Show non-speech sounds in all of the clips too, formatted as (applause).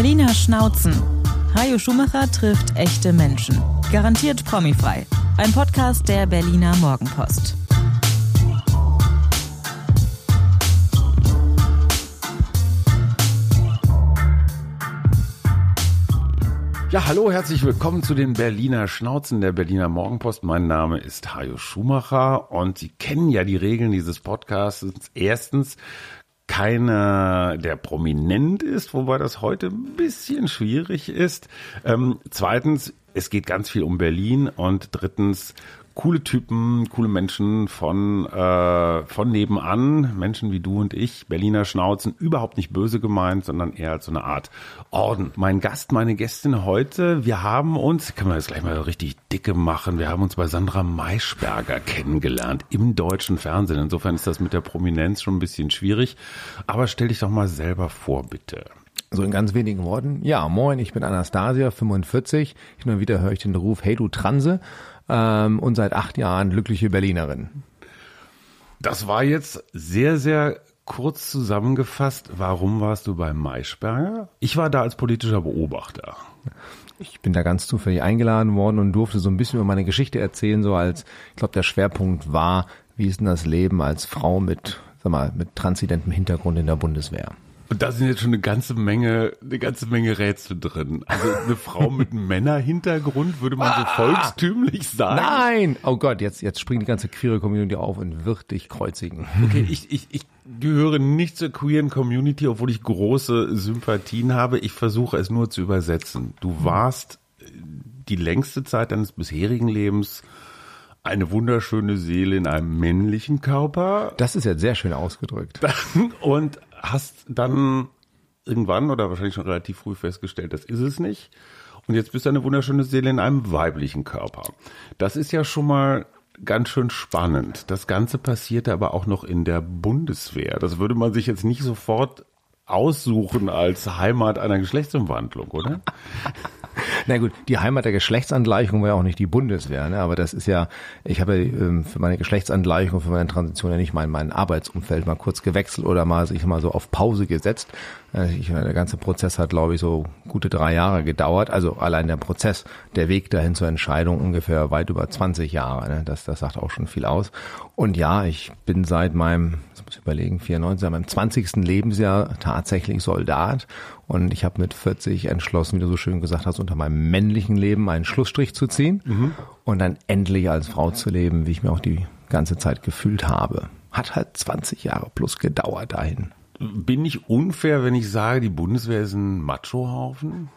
Berliner Schnauzen. Hajo Schumacher trifft echte Menschen. Garantiert promifrei. Ein Podcast der Berliner Morgenpost. Ja, hallo, herzlich willkommen zu den Berliner Schnauzen der Berliner Morgenpost. Mein Name ist Hajo Schumacher und Sie kennen ja die Regeln dieses Podcasts. Erstens, keiner, der prominent ist, wobei das heute ein bisschen schwierig ist. Ähm, zweitens, es geht ganz viel um Berlin und drittens, coole Typen, coole Menschen von, äh, von nebenan, Menschen wie du und ich, Berliner Schnauzen, überhaupt nicht böse gemeint, sondern eher als so eine Art Orden. Mein Gast, meine Gästin heute, wir haben uns, können wir das gleich mal richtig dicke machen, wir haben uns bei Sandra Maischberger kennengelernt im deutschen Fernsehen. Insofern ist das mit der Prominenz schon ein bisschen schwierig. Aber stell dich doch mal selber vor, bitte. So in ganz wenigen Worten. Ja, moin, ich bin Anastasia, 45. Hin und wieder höre ich den Ruf, hey du Transe ähm, und seit acht Jahren glückliche Berlinerin. Das war jetzt sehr, sehr kurz zusammengefasst. Warum warst du bei Maischberger? Ich war da als politischer Beobachter. Ich bin da ganz zufällig eingeladen worden und durfte so ein bisschen über meine Geschichte erzählen, so als, ich glaube, der Schwerpunkt war, wie ist denn das Leben als Frau mit, sag mal, mit transidentem Hintergrund in der Bundeswehr? Und da sind jetzt schon eine ganze Menge, eine ganze Menge Rätsel drin. Also eine Frau (laughs) mit Männerhintergrund würde man so ah! volkstümlich sagen. Nein! Oh Gott, jetzt, jetzt springt die ganze queere Community auf und wird dich kreuzigen. Okay, (laughs) ich, ich, ich gehöre nicht zur queeren Community, obwohl ich große Sympathien habe. Ich versuche es nur zu übersetzen. Du warst die längste Zeit deines bisherigen Lebens eine wunderschöne Seele in einem männlichen Körper. Das ist jetzt sehr schön ausgedrückt. (laughs) Und hast dann irgendwann oder wahrscheinlich schon relativ früh festgestellt, das ist es nicht. Und jetzt bist du eine wunderschöne Seele in einem weiblichen Körper. Das ist ja schon mal ganz schön spannend. Das Ganze passierte aber auch noch in der Bundeswehr. Das würde man sich jetzt nicht sofort aussuchen als Heimat einer Geschlechtsumwandlung, oder? (laughs) Na gut, die Heimat der Geschlechtsangleichung war ja auch nicht die Bundeswehr, ne? aber das ist ja, ich habe ähm, für meine Geschlechtsangleichung, für meine Transition ja nicht mein, mein Arbeitsumfeld mal kurz gewechselt oder mal sich mal so auf Pause gesetzt. Äh, ich, der ganze Prozess hat, glaube ich, so gute drei Jahre gedauert. Also allein der Prozess, der Weg dahin zur Entscheidung ungefähr weit über 20 Jahre. Ne? Das, das sagt auch schon viel aus. Und ja, ich bin seit meinem, ich muss überlegen, 94, seit meinem 20. Lebensjahr tatsächlich Soldat und ich habe mit 40 entschlossen, wie du so schön gesagt hast, unter meinem männlichen Leben einen Schlussstrich zu ziehen mhm. und dann endlich als Frau zu leben, wie ich mir auch die ganze Zeit gefühlt habe. Hat halt 20 Jahre plus gedauert dahin. Bin ich unfair, wenn ich sage, die Bundeswehr ist ein Machohaufen?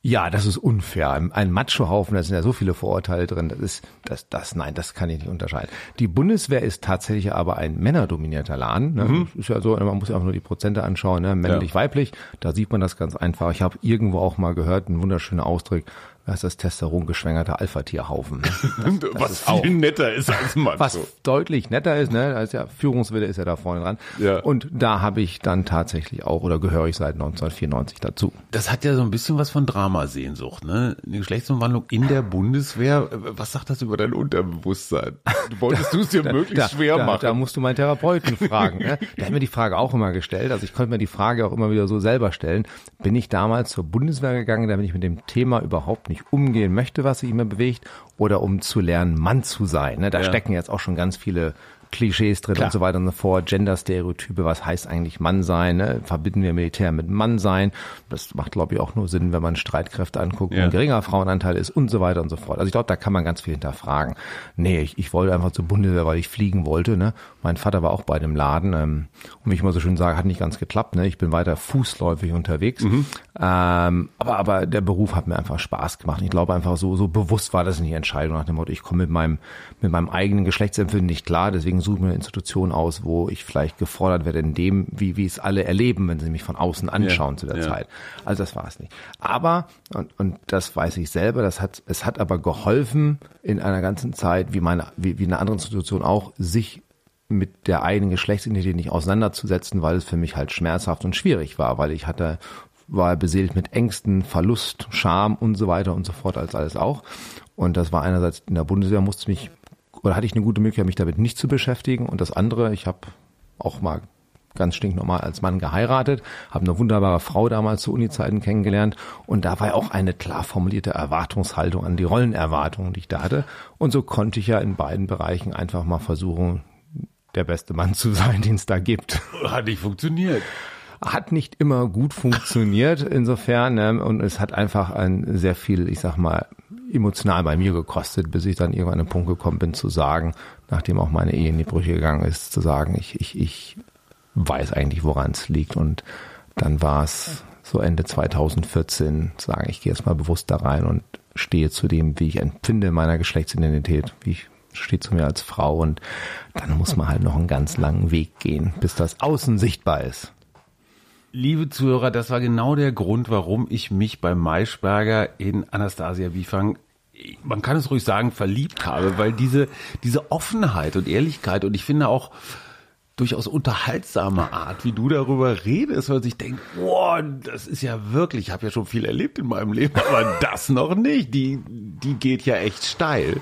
Ja, das ist unfair. Ein Machohaufen, da sind ja so viele Vorurteile drin. Das ist, das, das, nein, das kann ich nicht unterscheiden. Die Bundeswehr ist tatsächlich aber ein männerdominierter Laden. Ne? Mhm. Ist ja so, man muss ja einfach nur die Prozente anschauen, ne? männlich, ja. weiblich. Da sieht man das ganz einfach. Ich habe irgendwo auch mal gehört, ein wunderschöner Ausdruck, das ist das Testosteron geschwängerter Alpha-Tierhaufen. Ne? (laughs) was viel auch, netter ist als (laughs) Macho. Was deutlich netter ist, ne? Da ist ja Führungswille ist ja da vorne dran. Ja. Und da habe ich dann tatsächlich auch oder gehöre ich seit 1994 dazu. Das hat ja so ein bisschen was von Dramasehnsucht, ne? Eine Geschlechtsumwandlung in der Bundeswehr. Was sagt das über dein Unterbewusstsein? Du (laughs) wolltest du es dir möglichst da, schwer da, machen. Da musst du meinen Therapeuten fragen. Ne? Der hat mir die Frage auch immer gestellt. Also ich konnte mir die Frage auch immer wieder so selber stellen. Bin ich damals zur Bundeswehr gegangen, damit ich mit dem Thema überhaupt nicht ich umgehen möchte, was sich immer bewegt, oder um zu lernen, Mann zu sein. Ne? Da ja. stecken jetzt auch schon ganz viele Klischees drin Klar. und so weiter und so fort, Gender-Stereotype, was heißt eigentlich Mann sein, ne? verbinden wir Militär mit Mann sein, das macht glaube ich auch nur Sinn, wenn man Streitkräfte anguckt, ja. wo ein geringer Frauenanteil ist und so weiter und so fort. Also ich glaube, da kann man ganz viel hinterfragen. Nee, ich, ich wollte einfach zur Bundeswehr, weil ich fliegen wollte, ne? Mein Vater war auch bei dem Laden ähm, und wie ich immer so schön sage, hat nicht ganz geklappt, ne? Ich bin weiter fußläufig unterwegs, mhm. ähm, aber, aber der Beruf hat mir einfach Spaß gemacht. Ich glaube einfach so, so bewusst war das nicht die Entscheidung nach dem Motto, ich komme mit meinem, mit meinem eigenen Geschlechtsempfinden nicht klar, deswegen deswegen suche ich mir eine Institution aus, wo ich vielleicht gefordert werde in dem, wie, wie es alle erleben, wenn sie mich von außen anschauen ja, zu der ja. Zeit. Also das war es nicht. Aber, und, und das weiß ich selber, das hat, es hat aber geholfen in einer ganzen Zeit, wie meine, wie, wie eine andere Institution auch, sich mit der eigenen Geschlechtsidentität nicht auseinanderzusetzen, weil es für mich halt schmerzhaft und schwierig war, weil ich hatte war beseelt mit Ängsten, Verlust, Scham und so weiter und so fort als alles auch. Und das war einerseits in der Bundeswehr musste mich oder hatte ich eine gute Möglichkeit, mich damit nicht zu beschäftigen. Und das andere, ich habe auch mal ganz stinknormal als Mann geheiratet, habe eine wunderbare Frau damals zu Uni-Zeiten kennengelernt und da war auch eine klar formulierte Erwartungshaltung an die Rollenerwartungen, die ich da hatte. Und so konnte ich ja in beiden Bereichen einfach mal versuchen, der beste Mann zu sein, (laughs) den es da gibt. Hat nicht funktioniert. Hat nicht immer gut funktioniert insofern ne? und es hat einfach ein sehr viel, ich sag mal, emotional bei mir gekostet, bis ich dann irgendwann an den Punkt gekommen bin zu sagen, nachdem auch meine Ehe in die Brüche gegangen ist, zu sagen, ich, ich, ich weiß eigentlich, woran es liegt. Und dann war es so Ende 2014, zu sagen, ich gehe jetzt mal bewusst da rein und stehe zu dem, wie ich empfinde meiner Geschlechtsidentität, wie ich stehe zu mir als Frau. Und dann muss man halt noch einen ganz langen Weg gehen, bis das außen sichtbar ist. Liebe Zuhörer, das war genau der Grund, warum ich mich bei Maischberger in Anastasia Wiefang man kann es ruhig sagen, verliebt habe, weil diese, diese Offenheit und Ehrlichkeit und ich finde auch durchaus unterhaltsame Art, wie du darüber redest, weil ich denke, boah, das ist ja wirklich, ich habe ja schon viel erlebt in meinem Leben, aber das noch nicht. Die, die geht ja echt steil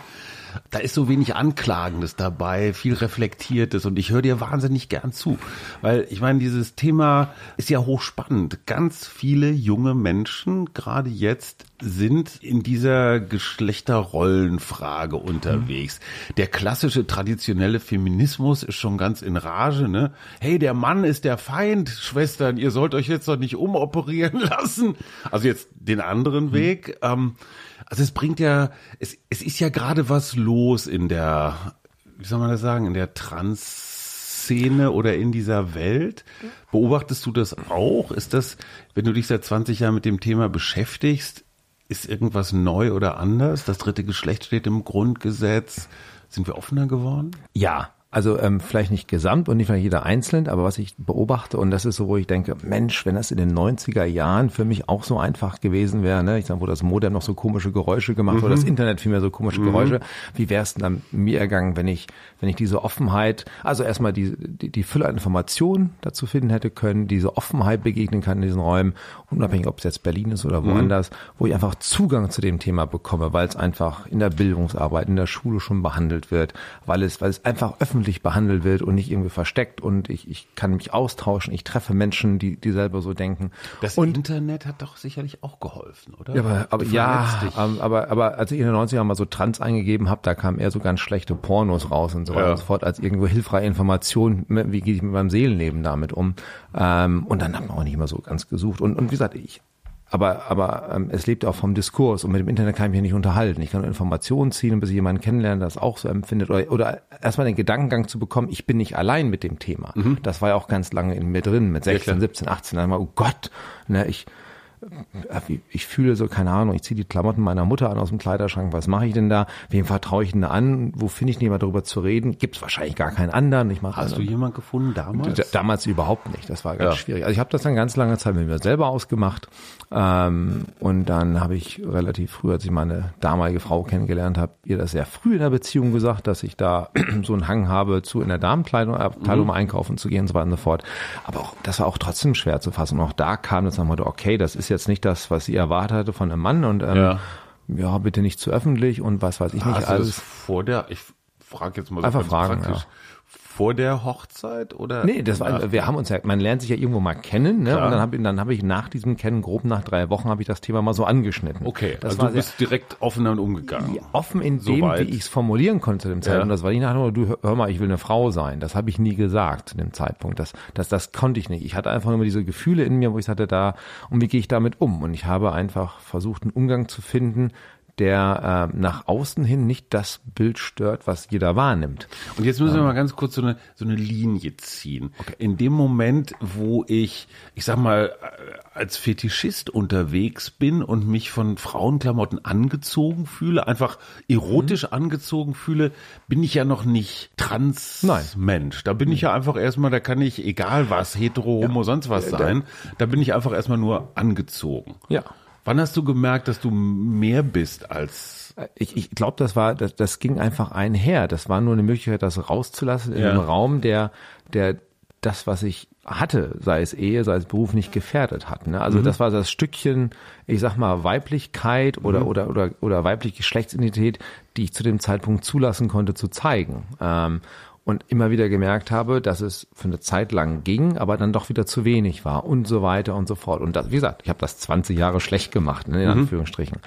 da ist so wenig Anklagendes dabei, viel Reflektiertes und ich höre dir wahnsinnig gern zu, weil ich meine, dieses Thema ist ja hochspannend. Ganz viele junge Menschen, gerade jetzt, sind in dieser Geschlechterrollenfrage unterwegs. Mhm. Der klassische traditionelle Feminismus ist schon ganz in Rage, ne? Hey, der Mann ist der Feind, Schwestern, ihr sollt euch jetzt doch nicht umoperieren (laughs) lassen. Also jetzt den anderen mhm. Weg. Ähm, also es bringt ja, es, es ist ja gerade was los in der, wie soll man das sagen, in der Trans-Szene oder in dieser Welt. Beobachtest du das auch? Ist das, wenn du dich seit 20 Jahren mit dem Thema beschäftigst, ist irgendwas neu oder anders? Das dritte Geschlecht steht im Grundgesetz. Sind wir offener geworden? Ja, also ähm, vielleicht nicht gesamt und nicht vielleicht jeder einzeln, aber was ich beobachte und das ist so, wo ich denke, Mensch, wenn das in den 90er Jahren für mich auch so einfach gewesen wäre, ne, ich sag, wo das Modem noch so komische Geräusche gemacht, mhm. wo das Internet vielmehr so komische mhm. Geräusche, wie wäre es denn dann mir ergangen, wenn ich, wenn ich diese Offenheit, also erstmal die, die, die Fülle an Informationen dazu finden hätte können, diese Offenheit begegnen kann in diesen Räumen, unabhängig ob es jetzt Berlin ist oder mhm. woanders, mhm. wo ich einfach Zugang zu dem Thema bekomme, weil es einfach in der Bildungsarbeit, in der Schule schon behandelt wird, weil es, weil es einfach öffentlich öffentlich behandelt wird und nicht irgendwie versteckt und ich, ich kann mich austauschen, ich treffe Menschen, die, die selber so denken. Das und, Internet hat doch sicherlich auch geholfen, oder? Ja, aber, aber ja, aber, aber als ich in den 90ern mal so Trans eingegeben habe, da kamen eher so ganz schlechte Pornos raus und so weiter ja. und so fort, als irgendwo hilfreiche Informationen, wie gehe ich mit meinem Seelenleben damit um. Ähm, und dann hat man auch nicht immer so ganz gesucht. Und, und wie gesagt, ich aber, aber ähm, es lebt auch vom Diskurs und mit dem Internet kann ich mich nicht unterhalten. Ich kann nur Informationen ziehen, bis ich jemanden kennenlerne, der das auch so empfindet. Oder, oder erstmal den Gedankengang zu bekommen, ich bin nicht allein mit dem Thema. Mhm. Das war ja auch ganz lange in mir drin, mit 16, ja, 17, 18. Dann mal, oh Gott, ne, ich, ich fühle so, keine Ahnung, ich ziehe die Klamotten meiner Mutter an aus dem Kleiderschrank, was mache ich denn da? Wem vertraue ich denn da an? Wo finde ich jemand darüber zu reden? Gibt es wahrscheinlich gar keinen anderen. Ich mache Hast du jemanden gefunden damals? Damals überhaupt nicht, das war ganz ja. schwierig. Also ich habe das dann ganz lange Zeit mit mir selber ausgemacht ähm, und dann habe ich relativ früh, als ich meine damalige Frau kennengelernt habe, ihr das sehr früh in der Beziehung gesagt, dass ich da (clears throat) so einen Hang habe, zu in der Damenkleidung Abteilung mhm. einkaufen zu gehen und so weiter und so fort. Aber auch, das war auch trotzdem schwer zu fassen. Und auch da kam das nochmal, okay, das ist jetzt nicht das, was sie erwartet hatte von einem Mann und ähm, ja. ja, bitte nicht zu öffentlich und was weiß ich nicht Hast alles. vor der, ich frage jetzt mal so Einfach fragen, praktisch. Ja vor der Hochzeit oder? Nee, das war, wir haben uns ja, man lernt sich ja irgendwo mal kennen, ne? Klar. Und dann habe dann hab ich nach diesem Kennen, grob nach drei Wochen, habe ich das Thema mal so angeschnitten. Okay, das also war du bist sehr, direkt offen damit umgegangen. Offen in dem, wie ich es formulieren konnte zu dem Zeitpunkt. Ja. Das war nicht nach nur, du hör mal, ich will eine Frau sein. Das habe ich nie gesagt zu dem Zeitpunkt. Das, das, das konnte ich nicht. Ich hatte einfach immer diese Gefühle in mir, wo ich sagte, da, und wie gehe ich damit um? Und ich habe einfach versucht, einen Umgang zu finden, der äh, nach außen hin nicht das Bild stört, was jeder wahrnimmt. Und jetzt müssen wir ähm. mal ganz kurz so eine, so eine Linie ziehen. Okay. In dem Moment, wo ich, ich sag mal, äh, als Fetischist unterwegs bin und mich von Frauenklamotten angezogen fühle, einfach erotisch mhm. angezogen fühle, bin ich ja noch nicht Trans-Mensch. Da bin ich ja einfach erstmal, da kann ich, egal was, hetero, homo, ja. sonst was äh, sein, da bin ich einfach erstmal nur angezogen. Ja. Wann hast du gemerkt, dass du mehr bist als ich, ich glaube, das war, das, das ging einfach einher. Das war nur eine Möglichkeit, das rauszulassen in ja. einem Raum, der, der das, was ich hatte, sei es Ehe, sei es Beruf, nicht gefährdet hat. Ne? Also mhm. das war das Stückchen, ich sag mal, Weiblichkeit oder, mhm. oder, oder, oder weibliche Geschlechtsidentität, die ich zu dem Zeitpunkt zulassen konnte, zu zeigen. Ähm, und immer wieder gemerkt habe, dass es für eine Zeit lang ging, aber dann doch wieder zu wenig war und so weiter und so fort. Und das, wie gesagt, ich habe das 20 Jahre schlecht gemacht, ne, in mhm. Anführungsstrichen.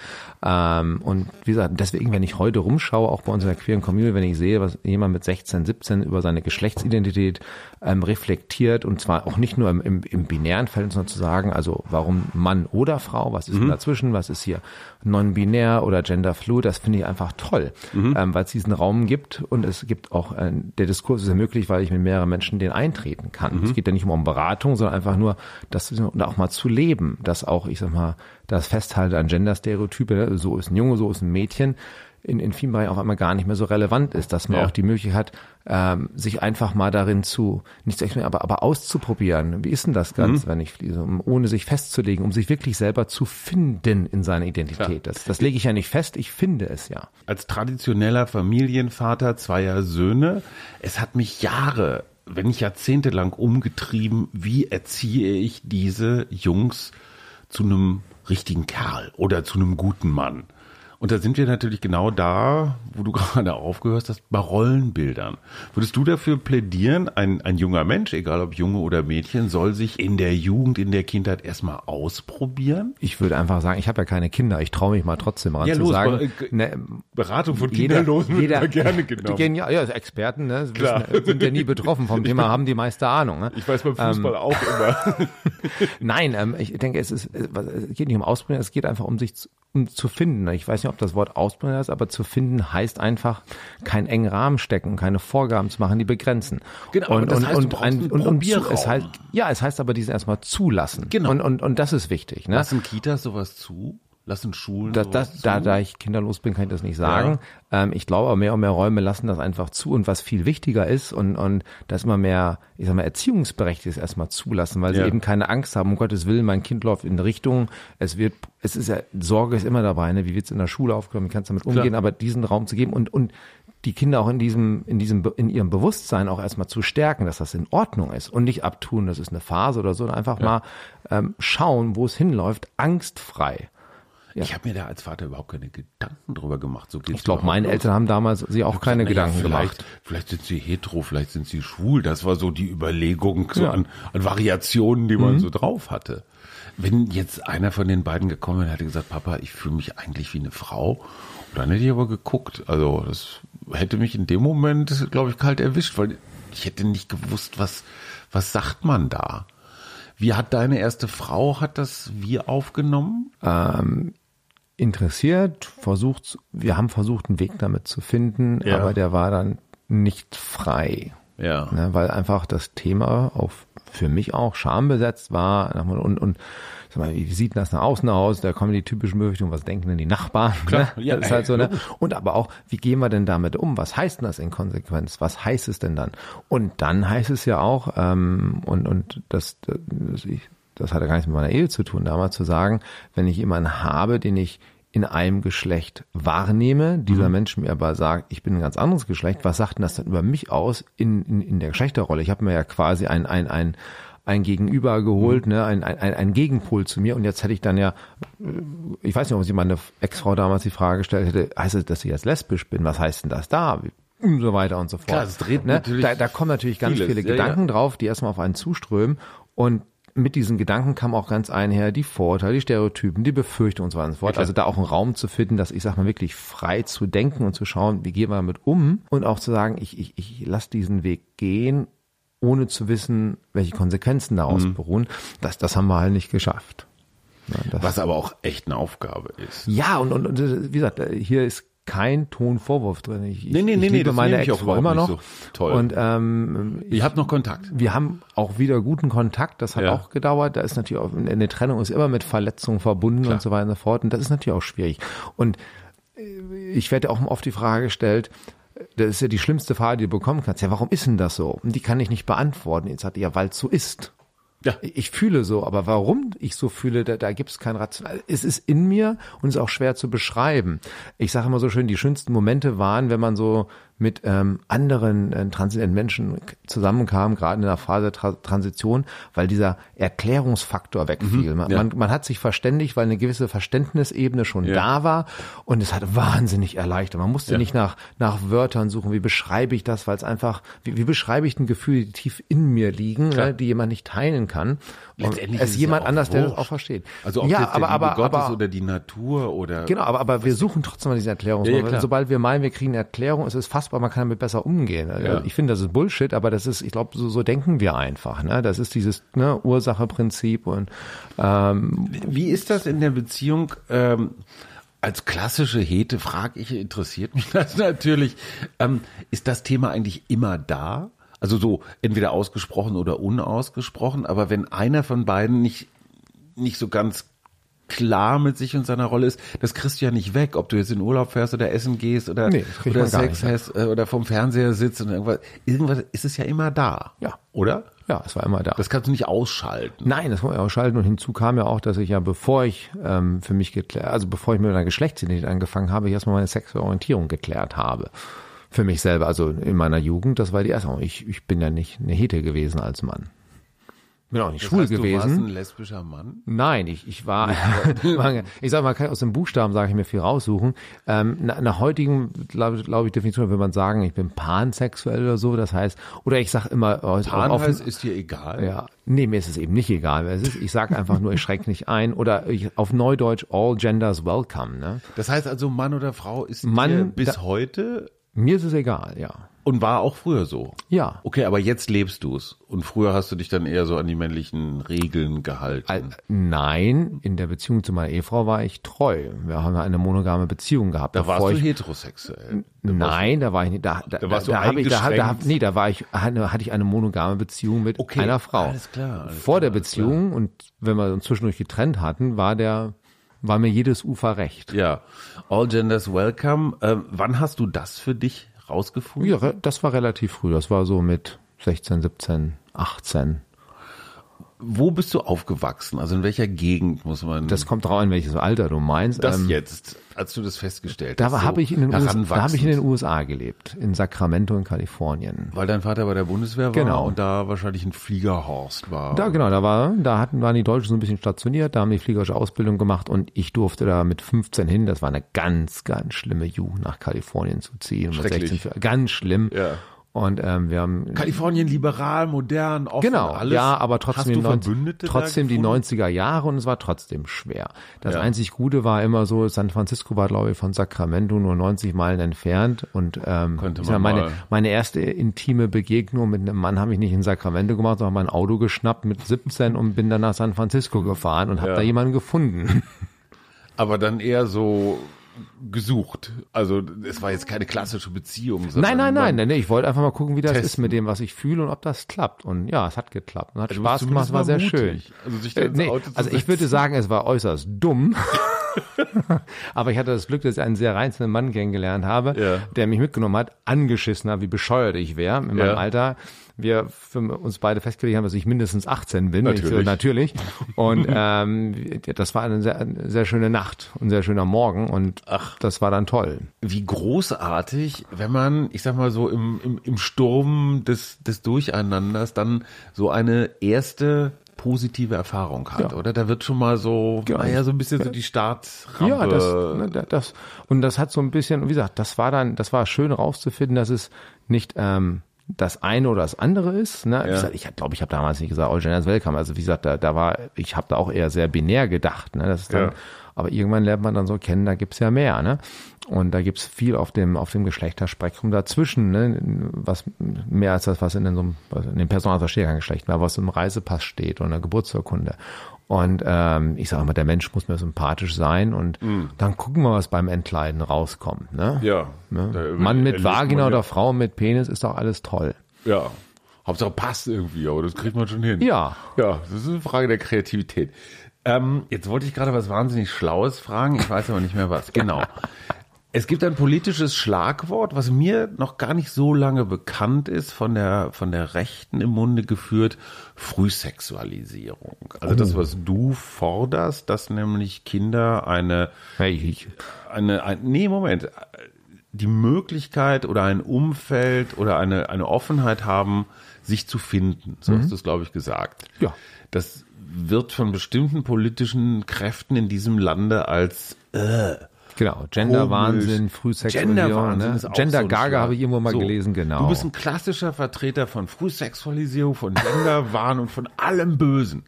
Ähm, und wie gesagt, deswegen, wenn ich heute rumschaue, auch bei uns in der queeren Community, wenn ich sehe, was jemand mit 16, 17 über seine Geschlechtsidentität ähm, reflektiert und zwar auch nicht nur im, im, im binären Feld, sondern zu sagen, also warum Mann oder Frau, was ist mhm. dazwischen, was ist hier non-binär oder genderfluid, das finde ich einfach toll, mhm. ähm, weil es diesen Raum gibt und es gibt auch, äh, der Diskurs ist ja möglich, weil ich mit mehreren Menschen den eintreten kann. Mhm. Es geht ja nicht um Beratung, sondern einfach nur, das auch mal zu leben, dass auch, ich sag mal, das Festhalten an Genderstereotype, ne, so ist ein Junge, so ist ein Mädchen, in, in vielen Bereichen auf einmal gar nicht mehr so relevant ist, dass man ja. auch die Möglichkeit hat, ähm, sich einfach mal darin zu, nicht zu aber, aber auszuprobieren. Wie ist denn das Ganze, mhm. wenn ich fließe, um, ohne sich festzulegen, um sich wirklich selber zu finden in seiner Identität. Das, das lege ich ja nicht fest, ich finde es ja. Als traditioneller Familienvater zweier Söhne, es hat mich Jahre, wenn nicht jahrzehntelang umgetrieben, wie erziehe ich diese Jungs zu einem richtigen Kerl oder zu einem guten Mann. Und da sind wir natürlich genau da, wo du (laughs) gerade aufgehört hast, bei Rollenbildern. Würdest du dafür plädieren, ein, ein junger Mensch, egal ob Junge oder Mädchen, soll sich in der Jugend, in der Kindheit erstmal ausprobieren? Ich würde einfach sagen, ich habe ja keine Kinder, ich traue mich mal trotzdem ran ja, zu los, sagen. Ne, Beratung von Kinderlosen jeder, jeder, gerne genommen. (laughs) Genial, ja, Experten ne, Klar. Wissen, sind ja nie betroffen vom (laughs) Thema, haben die meiste Ahnung. Ne? Ich weiß beim Fußball ähm, auch immer. Nein, ähm, ich denke, es, ist, es geht nicht um Ausprobieren, es geht einfach um sich zu, um zu finden. Ich weiß nicht, ob das Wort Ausbildung ist, aber zu finden heißt einfach keinen engen Rahmen stecken, keine Vorgaben zu machen, die begrenzen. Genau, und, das heißt, und, ein, und, und es heißt, ja, es heißt aber diesen erstmal zulassen. Genau. Und, und, und das ist wichtig. Ne? Lassen Kitas sowas zu? Lassen Schulen. Da, das, da, da ich kinderlos bin, kann ich das nicht sagen. Ja. Ähm, ich glaube, mehr und mehr Räume lassen das einfach zu. Und was viel wichtiger ist und, und das immer mehr, ich sag mal, Erziehungsberechtigtes erstmal zulassen, weil ja. sie eben keine Angst haben, um Gottes Willen, mein Kind läuft in Richtung, es wird, es ist ja, Sorge ist immer dabei, ne? wie wird's in der Schule aufgenommen, wie kannst du damit umgehen, Klar. aber diesen Raum zu geben und, und die Kinder auch in diesem, in diesem, in ihrem Bewusstsein auch erstmal zu stärken, dass das in Ordnung ist und nicht abtun, das ist eine Phase oder so, und einfach ja. mal ähm, schauen, wo es hinläuft, angstfrei. Ja. Ich habe mir da als Vater überhaupt keine Gedanken drüber gemacht. So ich glaube, meine los. Eltern haben damals sie auch keine gesagt, Gedanken ja, vielleicht, gemacht. Vielleicht sind sie hetero, vielleicht sind sie schwul. Das war so die Überlegung so ja. an, an Variationen, die man mhm. so drauf hatte. Wenn jetzt einer von den beiden gekommen wäre und hätte gesagt, Papa, ich fühle mich eigentlich wie eine Frau, dann hätte ich aber geguckt. Also das hätte mich in dem Moment, glaube ich, kalt erwischt, weil ich hätte nicht gewusst, was, was sagt man da? Wie hat deine erste Frau, hat das wie aufgenommen? Ähm, interessiert, versucht, wir haben versucht, einen Weg damit zu finden, ja. aber der war dann nicht frei. Ja. Ne, weil einfach das Thema auf für mich auch schambesetzt war und, und sag mal, wie sieht das nach außen aus? Da kommen die typischen Befürchtungen, was denken denn die Nachbarn? Klar, ne? ja, das ist halt so, ne? Und aber auch, wie gehen wir denn damit um? Was heißt denn das in Konsequenz? Was heißt es denn dann? Und dann heißt es ja auch, ähm, und, und das, das, ich, das hatte gar nichts mit meiner Ehe zu tun, damals zu sagen, wenn ich jemanden habe, den ich in einem Geschlecht wahrnehme, dieser mhm. Mensch mir aber sagt, ich bin ein ganz anderes Geschlecht, was sagt denn das denn über mich aus in, in, in der Geschlechterrolle? Ich habe mir ja quasi ein, ein, ein, ein Gegenüber geholt, mhm. ne, ein, ein, ein Gegenpol zu mir und jetzt hätte ich dann ja, ich weiß nicht, ob sie meine Ex-Frau damals die Frage gestellt hätte, heißt es, dass ich jetzt lesbisch bin? Was heißt denn das da? Und so weiter und so fort. Klar, das dreht ne? da, da kommen natürlich ganz vieles, viele Gedanken ja. drauf, die erstmal auf einen zuströmen und mit diesen Gedanken kam auch ganz einher die Vorurteile, die Stereotypen, die Befürchtungen und so weiter und so fort. Ja, also da auch einen Raum zu finden, dass ich sag mal wirklich frei zu denken und zu schauen, wie gehen wir damit um und auch zu sagen, ich, ich, ich lasse diesen Weg gehen, ohne zu wissen, welche Konsequenzen daraus mhm. beruhen. Das, das haben wir halt nicht geschafft. Ja, Was aber auch echt eine Aufgabe ist. Ja, und, und, und wie gesagt, hier ist kein Tonvorwurf drin. Ich, nee, nee, ich nee, liebe nee, meine Ex immer noch. So toll. Und ähm, ihr habt noch Kontakt. Wir haben auch wieder guten Kontakt. Das hat ja. auch gedauert. Da ist natürlich auch eine Trennung ist immer mit Verletzungen verbunden Klar. und so weiter und so fort. Und das ist natürlich auch schwierig. Und äh, ich werde auch oft die Frage gestellt, das ist ja die schlimmste Frage, die du bekommen kannst. Ja, warum ist denn das so? Und die kann ich nicht beantworten. Jetzt hat ja, weil es so ist. Ja. Ich fühle so, aber warum ich so fühle, da, da gibt es kein Rational. Es ist in mir und ist auch schwer zu beschreiben. Ich sage immer so schön, die schönsten Momente waren, wenn man so mit ähm, anderen äh, transidenten Menschen zusammenkam, gerade in der Phase Tra Transition, weil dieser Erklärungsfaktor wegfiel. man, ja. man, man hat sich verständigt, weil eine gewisse Verständnisebene schon Ja. da war und es hat wahnsinnig erleichtert. Man musste Ja. nicht nach, nach Wörtern suchen, wie beschreibe ich das, weil es einfach, wie, wie beschreibe ich ein Gefühl, die tief in mir liegen, ne, die jemand nicht teilen kann. Und Letztendlich es ist ist jemand anders, der das wurscht. auch versteht. Also ob ja, jetzt aber, der aber, Gottes aber, oder die Natur oder Genau, aber, aber wir suchen trotzdem mal diese Erklärung. Sobald wir meinen, wir kriegen eine Erklärung, es ist fassbar, man kann damit besser umgehen. Also Ja. Ich finde, das ist Bullshit, aber das ist, ich glaube, so, so denken wir einfach. Ne? Das ist dieses ne, Ursache-Prinzip und ähm, Wie ist das in der Beziehung? Ähm, als klassische Hete frage ich, interessiert mich (laughs) das natürlich. Ähm, ist das Thema eigentlich immer da? Also so entweder ausgesprochen oder unausgesprochen, aber wenn einer von beiden nicht, nicht so ganz klar mit sich und seiner Rolle ist, das kriegst du ja nicht weg, ob du jetzt in Urlaub fährst oder essen gehst oder, Nee, oder Sex hast äh, oder vom Fernseher sitzt und irgendwas. Irgendwas ist es ja immer da. Ja. Oder? ja, es war immer da. Das kannst du nicht ausschalten. Nein, das muss man ausschalten. Und hinzu kam ja auch, dass ich ja, bevor ich ähm, für mich geklärt, also bevor ich mit einer Geschlechtsidentität angefangen habe, ich erstmal meine sexuelle Orientierung geklärt habe. Für mich selber, also in meiner Jugend, das war die erste. Ich, ich bin ja nicht eine Hete gewesen als Mann. Bin auch nicht Das schwul heißt, Du warst gewesen. ein lesbischer Mann? Nein, ich, ich war, (laughs) ich sag mal, kann aus dem Buchstaben, sage ich mir viel raussuchen. Ähm, nach, nach heutigen, glaube glaub ich, Definition würde man sagen, ich bin pansexuell oder so. Das heißt, oder ich sage immer, oh, Pan offen- heißt, ist dir egal? ja, nee, mir ist es eben nicht egal, ist. Ich sage einfach nur, ich schrecke nicht ein. Oder ich, auf Neudeutsch, all genders welcome. Ne? Das heißt also, Mann oder Frau ist Mann, bis da- heute Mir ist es egal, ja. Und war auch früher so. Ja. Okay, aber jetzt lebst du's. Und früher hast du dich dann eher so an die männlichen Regeln gehalten. Al- Nein, in der Beziehung zu meiner Ehefrau war ich treu. Wir haben eine monogame Beziehung gehabt. da warst du ich, heterosexuell. Nein, da war ich nicht. Da, da, Da warst du da, habe ich, da, da, da, nee, da war ich, hatte, hatte ich eine monogame Beziehung mit Okay, einer Frau. alles klar, alles Vor der klar, alles Beziehung und wenn wir uns zwischendurch getrennt hatten, war der, war mir jedes Ufer recht. Ja. All genders welcome. Ähm, wann hast du das für dich rausgefunden? Ja, das war relativ früh. Das war so mit 16, 17, 18. Wo bist du aufgewachsen? Also in welcher Gegend muss man Das kommt drauf an, welches Alter du meinst. das Ähm, jetzt, als du das festgestellt Da hast? war- so habe ich in den USA, da habe ich in den USA gelebt, in Sacramento in Kalifornien. Weil dein Vater bei der Bundeswehr war Genau. und da wahrscheinlich ein Fliegerhorst war. Da genau, da war, da hatten waren die Deutschen so ein bisschen stationiert, da haben die fliegerische Ausbildung gemacht und ich durfte da mit 15 hin. Das war eine ganz, ganz schlimme Jugend nach Kalifornien zu ziehen. Schrecklich. 16, ganz schlimm. Ja. Und ähm, wir haben Kalifornien liberal, modern, offen, Genau, alles. ja, aber trotzdem, die, 90, Verbündete da trotzdem die gefunden? 90er Jahre und es war trotzdem schwer. Das Ja. einzig Gute war immer so, San Francisco war, glaube ich, von Sacramento nur 90 Meilen entfernt und ähm, Könnte man meine, mal. meine erste intime Begegnung mit einem Mann habe ich nicht in Sacramento gemacht, sondern mein Auto geschnappt mit 17 und bin dann nach San Francisco gefahren und habe Ja. da jemanden gefunden. (laughs) Aber dann eher so gesucht. Also es war jetzt keine klassische Beziehung. Nein, nein, nein, nein, ich wollte einfach mal gucken, wie das ist mit dem, was ich fühle und ob das klappt. Und ja, es hat geklappt und hat Also Spaß gemacht, war sehr schön. Also Äh, also ich würde sagen, es war äußerst dumm. (laughs) Aber ich hatte das Glück, dass ich einen sehr reizenden Mann kennengelernt habe, der mich mitgenommen hat, angeschissen hat, wie bescheuert ich wäre in meinem. Alter. Wir für uns beide festgelegt haben, dass ich mindestens 18 bin. Ich so, Natürlich. natürlich. Und (laughs) ähm, das war eine sehr, eine sehr schöne Nacht und ein sehr schöner Morgen und Ach. das war dann toll. Wie großartig, wenn man, ich sag mal so, im, im, im Sturm des, des Durcheinanders dann so eine erste positive Erfahrung hat, Ja. oder? Da wird schon mal so, Genau. naja, so ein bisschen so die Startrampe. Ja, das, ne, da- das und das hat so ein bisschen, wie gesagt, das war dann, das war schön rauszufinden, dass es nicht ähm, das eine oder das andere ist. Ne? Wie gesagt, ich glaube, ich habe damals nicht gesagt, all genders welcome. Also wie gesagt, da, da war, ich habe da auch eher sehr binär gedacht. Ne? Das ist dann, Ja. Aber irgendwann lernt man dann so kennen, da gibt's ja mehr. Ne? Und da gibt's viel auf dem auf dem Geschlechterspektrum dazwischen, ne? was mehr als das, was in, so einem, in dem Personalverstärkergeschlecht war, was im Reisepass steht oder in der Geburtsurkunde. Und ähm, ich sage mal, der Mensch muss mir sympathisch sein und dann gucken wir, was beim Entkleiden rauskommt. Ne? Mm. Ja. Ne? Mann mit Vagina ja- oder Frau mit Penis ist doch alles toll. Ja. Hauptsache passt irgendwie, aber das kriegt man schon hin. Ja. Ja, das ist eine Frage der Kreativität. Ähm, jetzt wollte ich gerade was wahnsinnig Schlaues fragen, ich weiß aber nicht mehr was. Genau. (laughs) Es gibt ein politisches Schlagwort, was mir noch gar nicht so lange bekannt ist, von der, von der Rechten im Munde geführt, Frühsexualisierung. Also das, was du forderst, dass nämlich Kinder eine Hey, eine, ein, nee, Moment, die Möglichkeit oder ein Umfeld oder eine, eine Offenheit haben, sich zu finden. So hast du es, glaube ich, gesagt. Ja. Das wird von bestimmten politischen Kräften in diesem Lande als äh, Genau, Gender-Wahnsinn. Frühsexualisierung. Gender-Wahnsinn ne? ist auch Gender Gaga habe ich irgendwo mal So, gelesen, genau. Du bist ein klassischer Vertreter von Frühsexualisierung, von Genderwahn und von allem Bösen.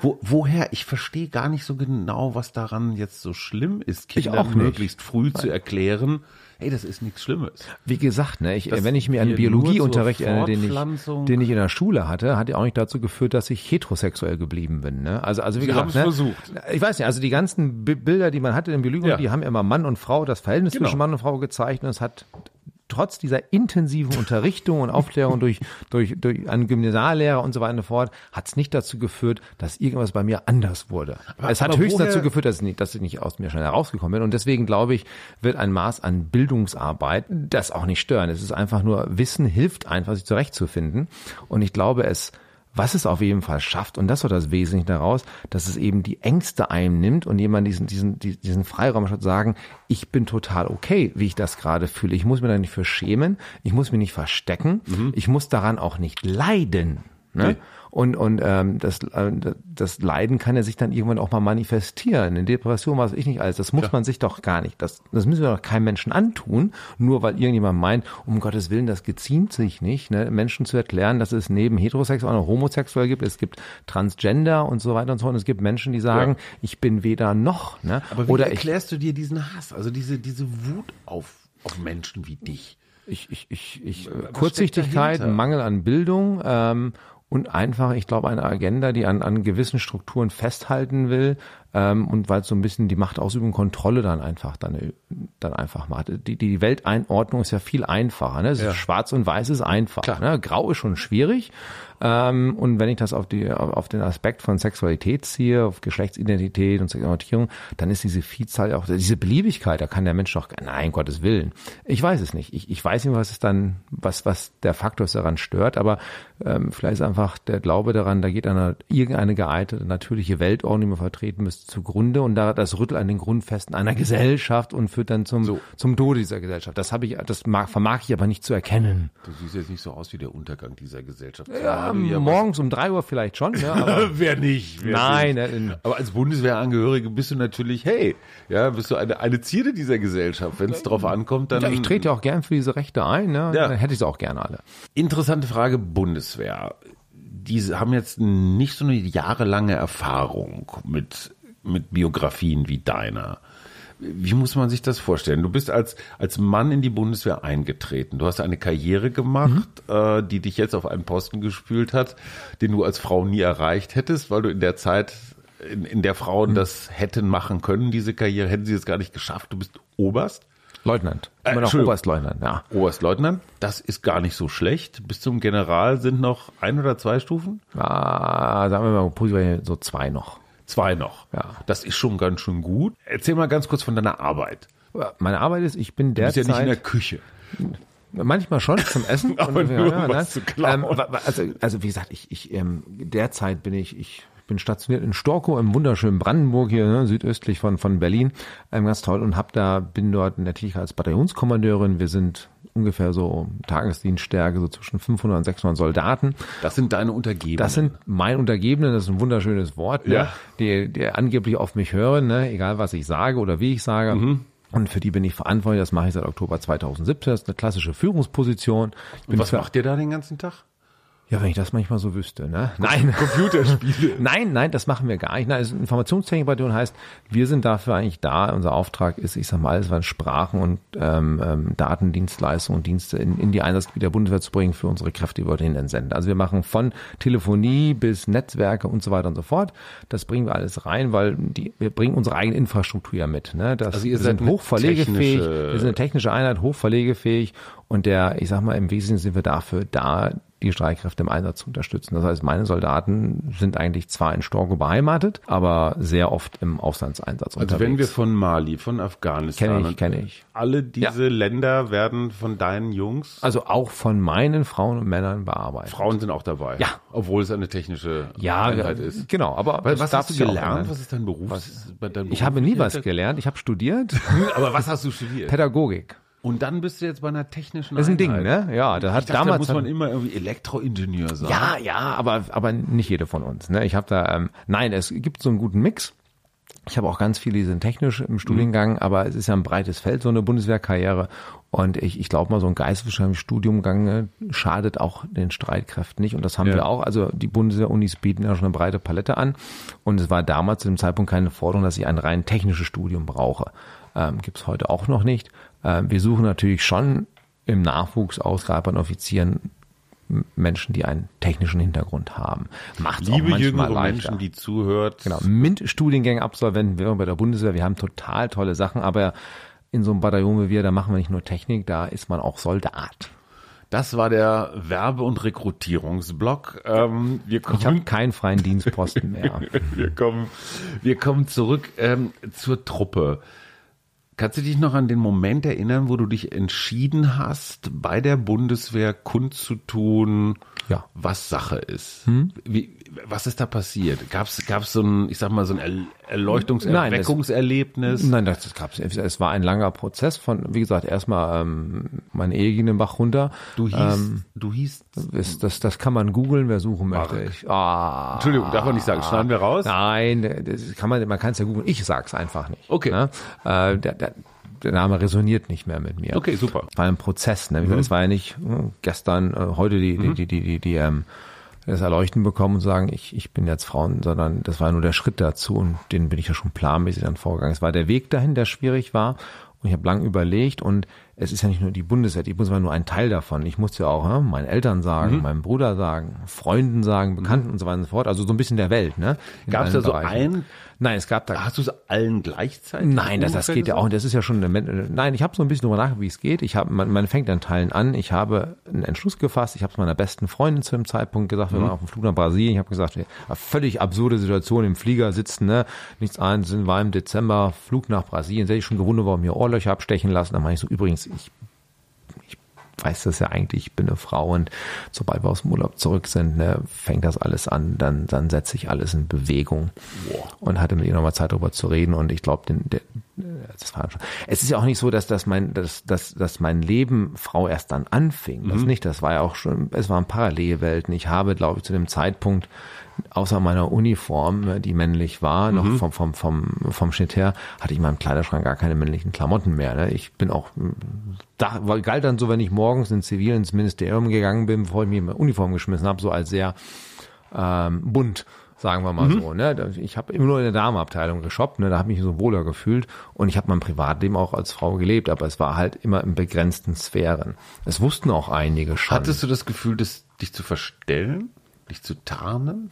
Wo, woher? Ich verstehe gar nicht so genau, was daran jetzt so schlimm ist, nicht. möglichst früh zu erklären, hey, das ist nichts Schlimmes. Wie gesagt, ne, ich, Dass wenn ich mir einen Biologieunterricht erinnere, den ich, den ich in der Schule hatte, hat ja auch nicht dazu geführt, dass ich heterosexuell geblieben bin. Ne? Also, also wie Sie gesagt, ne, versucht. ich weiß nicht, also die ganzen Bi- Bilder, die man hatte in Biologie, Ja. die haben immer Mann und Frau, das Verhältnis Genau. zwischen Mann und Frau gezeichnet. Und es hat trotz dieser intensiven Unterrichtung und Aufklärung durch, durch, durch einen Gymnasiallehrer und so weiter und so fort, hat es nicht dazu geführt, dass irgendwas bei mir anders wurde. es hat aber höchstens dazu geführt, dass ich, nicht, dass ich nicht aus mir schnell herausgekommen bin. Und deswegen glaube ich, wird ein Maß an Bildungsarbeit das auch nicht stören. Es ist einfach nur, Wissen hilft einfach, sich zurechtzufinden. Und ich glaube, es was es auf jeden Fall schafft, und das war das Wesentliche daraus, dass es eben die Ängste einnimmt und jemand diesen, diesen, die- diesen Freiraum hat, sagen, ich bin total okay, wie ich das gerade fühle. Ich muss mir da nicht für schämen, ich muss mich nicht verstecken, ich muss daran auch nicht leiden. Ne? Nee. Und, und ähm, das, äh, das Leiden kann ja sich dann irgendwann auch mal manifestieren. In Depression, weiß ich nicht alles. Das muss man sich doch gar nicht. Das, das müssen wir doch keinem Menschen antun, nur weil irgendjemand meint, um Gottes Willen, das geziemt sich nicht, ne? Menschen zu erklären, dass es neben heterosexuell auch noch homosexuell gibt. Es gibt Transgender und so weiter und so fort. Und es gibt Menschen, die sagen, ich bin weder noch. Ne? Aber wie Oder ich, erklärst du dir diesen Hass, also diese, diese Wut auf, auf Menschen wie dich? ich, ich, ich, ich Kurzsichtigkeit? Mangel an Bildung ähm, und einfach, ich glaube, eine Agenda, die an, an gewissen Strukturen festhalten will ähm, und weil es so ein bisschen die Machtausübung, Kontrolle dann einfach dann, dann einfach macht. Die, die Welteinordnung ist ja viel einfacher. Ne? Ist Schwarz und Weiß ist einfach. Klar. Ne? Grau ist schon schwierig. Ähm, und wenn ich das auf, die, auf den Aspekt von Sexualität ziehe, auf Geschlechtsidentität und Sexualität, dann ist diese Vielzahl auch, diese Beliebigkeit, da kann der Mensch doch, nein, Gottes Willen. Ich weiß es nicht. Ich, ich weiß nicht, was es dann, was, was der Faktor ist, daran stört, aber ähm, vielleicht ist einfach der Glaube daran, da geht eine, irgendeine geeignete, natürliche Weltordnung, die man vertreten müsste, zugrunde und da das rüttelt an den Grundfesten einer Gesellschaft und führt dann zum, So. zum Tode dieser Gesellschaft. Das habe ich, das mag, vermag ich aber nicht zu erkennen. Du siehst jetzt nicht so aus wie der Untergang dieser Gesellschaft. Ja, ja morgens um drei Uhr vielleicht schon, ne? aber was- (laughs) Wer nicht? Wer Nein, nicht. äh, Aber als Bundeswehrangehörige bist du natürlich, hey, ja, bist du eine, eine Zierde dieser Gesellschaft. Wenn es drauf ankommt, dann. Ja, ich trete ja auch gern für diese Rechte ein, ne? Ja. Dann hätte ich sie auch gerne alle. Interessante Frage, Bundeswehr. Diese haben jetzt nicht so eine jahrelange Erfahrung mit, mit Biografien wie deiner. Wie muss man sich das vorstellen? Du bist als, als Mann in die Bundeswehr eingetreten. Du hast eine Karriere gemacht, äh, die dich jetzt auf einen Posten gespült hat, den du als Frau nie erreicht hättest, weil du in der Zeit, in, in der Frauen das hätten machen können, diese Karriere, hätten sie es gar nicht geschafft. Du bist Oberst. Leutnant. Äh, Immer noch Entschuldigung. Oberstleutnant, ja. Oberstleutnant, das ist gar nicht so schlecht. Bis zum General sind noch ein oder zwei Stufen? Ah, sagen wir mal, so zwei noch. Zwei noch. Ja. Das ist schon ganz schön gut. Erzähl mal ganz kurz von deiner Arbeit. Meine Arbeit ist, ich bin Du bist ja derzeit... nicht in der Küche. Manchmal schon zum Essen. (laughs) Aber Und, nur, um nein. was zu klauen. Ähm, also, also wie gesagt, ich, ich ähm, derzeit bin ich, ich bin stationiert in Storkow im wunderschönen Brandenburg hier, ne, südöstlich von, von Berlin. Ähm, ganz toll und hab da, bin dort natürlich als Bataillonskommandeurin. Wir sind ungefähr so Tagesdienststärke, so zwischen 500 und 600 Soldaten. Das sind deine Untergebenen. Das sind mein Untergebene, das ist ein wunderschönes Wort, ne? Ja. die, die angeblich auf mich hören, ne? egal was ich sage oder wie ich sage. Mhm. Und für die bin ich verantwortlich, das mache ich seit Oktober 2017, das ist eine klassische Führungsposition. Und was macht ihr da den ganzen Tag? Ja, wenn ich das manchmal so wüsste, ne? Nein. (laughs) Computerspiele. Nein, nein, das machen wir gar nicht. Nein, es ist eine Informationstechnikbataillon heißt, wir sind dafür eigentlich da. Unser Auftrag ist, ich sag mal, alles was Sprachen und ähm, ähm, Datendienstleistungen und Dienste in, in die Einsatzgebiete der Bundeswehr zu bringen für unsere Kräfte, die wir dorthin entsenden. Also wir machen von Telefonie bis Netzwerke und so weiter und so fort. Das bringen wir alles rein, weil die, wir bringen unsere eigene Infrastruktur ja mit. Ne? Das, Also ihr wir seid hochverlegefähig, wir sind eine technische Einheit, hochverlegefähig und der, ich sag mal, im Wesentlichen sind wir dafür da, die Streitkräfte im Einsatz zu unterstützen. Das heißt, meine Soldaten sind eigentlich zwar in Storgo beheimatet, aber sehr oft im Auslandseinsatz Also unterwegs. wenn wir von Mali, von Afghanistan. Kenne ich, kenne ich. Alle diese Länder werden von deinen Jungs, Also auch von meinen Frauen und Männern bearbeitet. Frauen sind auch dabei. Ja. Obwohl es eine technische ja, Einheit ist. genau. Aber was darfst hast du ja gelernt? Was ist dein Beruf? Was, dein Ich habe nie was gelernt. Ich habe studiert (laughs) Aber was hast du studiert? Pädagogik. Und dann bist du jetzt bei einer technischen Das ist ein Ding, ne? Ja, da hat dachte, damals da muss man immer irgendwie Elektroingenieur sein. Ja, ja, aber, aber nicht jede von uns. Ne? Ich habe da, ähm, nein, es gibt so einen guten Mix. Ich habe auch ganz viele, die sind technisch im Studiengang, aber es ist ja ein breites Feld, so eine Bundeswehrkarriere. Und ich, ich glaube mal, so ein geisteswissenschaftliches Studiumgang ne, schadet auch den Streitkräften nicht. Und das haben Ja. wir auch. Also die Bundeswehr-Unis bieten ja schon eine breite Palette an. Und es war damals zu dem Zeitpunkt keine Forderung, dass ich ein rein technisches Studium brauche. Ähm, Gibt es heute auch noch nicht. Ähm, wir suchen natürlich schon im Nachwuchs aus reiferen Offizieren Menschen, die einen technischen Hintergrund haben. Macht auch Liebe manchmal jüngere leichter. Menschen, die zuhört. Genau, MINT-Studiengänge absolventen wir bei der Bundeswehr. Wir haben total tolle Sachen, aber in so einem Bataillon wie wir, da machen wir nicht nur Technik, da ist man auch Soldat. Das war der Werbe- und Rekrutierungsblock. Ähm, wir Ich habe kommen, keinen freien Dienstposten (laughs) mehr. wir kommen, wir kommen zurück ähm, zur Truppe. Kannst du dich noch an den Moment erinnern, wo du dich entschieden hast, bei der Bundeswehr kundzutun, Ja. was Sache ist? Wie, was ist da passiert? Gab es so ein, ich sag mal, so ein Er- Erleuchtungs-, Nein, es- das, das gab's. nicht. Es war ein langer Prozess von, wie gesagt, erstmal ähm, meine Ehe ging den Bach runter. Du hieß, du hieß, Das, das, das kann man googeln, wer suchen möchte. Ich, ah, Entschuldigung, darf man nicht sagen, schneiden wir raus? Nein, das kann man, man kann es ja googeln. Ich sag's einfach nicht. Okay. Ne? Äh, der, der, der Name resoniert nicht mehr mit mir. Okay, super. Es war ein Prozess. Ne? Gesagt, Es war ja nicht äh, gestern, äh, heute die, die, die, die, die, die ähm, das Erleuchten bekommen und sagen, ich, ich bin jetzt Frauen, sondern das war nur der Schritt dazu und den bin ich ja schon planmäßig dann vorgegangen. Es war der Weg dahin, der schwierig war und ich habe lang überlegt und es ist ja nicht nur die Bundeswehr, die Bundeswehr war nur ein Teil davon. Ich musste ja auch ne, meinen Eltern sagen, meinem Bruder sagen, Freunden sagen, Bekannten und so weiter und so fort. Also so ein bisschen der Welt. Ne? Gab's allen da so Bereichen. ein- Nein, es gab da Hast du es allen gleichzeitig? Nein, das, das geht ja auch. Das ist ja schon eine, Nein, ich habe so ein bisschen drüber nachgedacht, wie es geht. Ich habe, man, man fängt an Teilen an. Ich habe einen Entschluss gefasst. Ich habe es meiner besten Freundin zu dem Zeitpunkt gesagt. Wir waren auf dem Flug nach Brasilien. Ich habe gesagt, völlig absurde Situation im Flieger sitzen, ne, nichts ein, sind war im Dezember Flug nach Brasilien. Sehr ich schon gewundert, warum mir Ohrlöcher abstechen lassen. Dann meine ich so, übrigens, ich weiß das ja eigentlich, ich bin eine Frau und sobald wir aus dem Urlaub zurück sind, ne, fängt das alles an, dann, dann setze ich alles in Bewegung und hatte mit ihr nochmal Zeit darüber zu reden und ich glaube, der, das war schon. Es ist ja auch nicht so, dass, dass mein, dass, dass, dass mein Leben Frau erst dann anfing. Das nicht, das war ja auch schon, es waren Parallelwelten. Ich habe, glaube ich, zu dem Zeitpunkt außer meiner Uniform, ne, die männlich war, noch vom, vom, vom, vom Schnitt her, hatte ich in meinem Kleiderschrank gar keine männlichen Klamotten mehr. Ne? Ich bin auch, da galt dann so, wenn ich morgens in Zivil ins Ministerium gegangen bin, bevor ich mir meine Uniform geschmissen habe, so als sehr ähm, bunt, sagen wir mal so. Ne? Ich habe immer nur in der Damenabteilung geshoppt, ne? da habe ich mich so wohler gefühlt und ich habe mein Privatleben auch als Frau gelebt, aber es war halt immer in begrenzten Sphären. Es wussten auch einige schon. Hattest du das Gefühl, das, dich zu verstellen? Dich zu tarnen?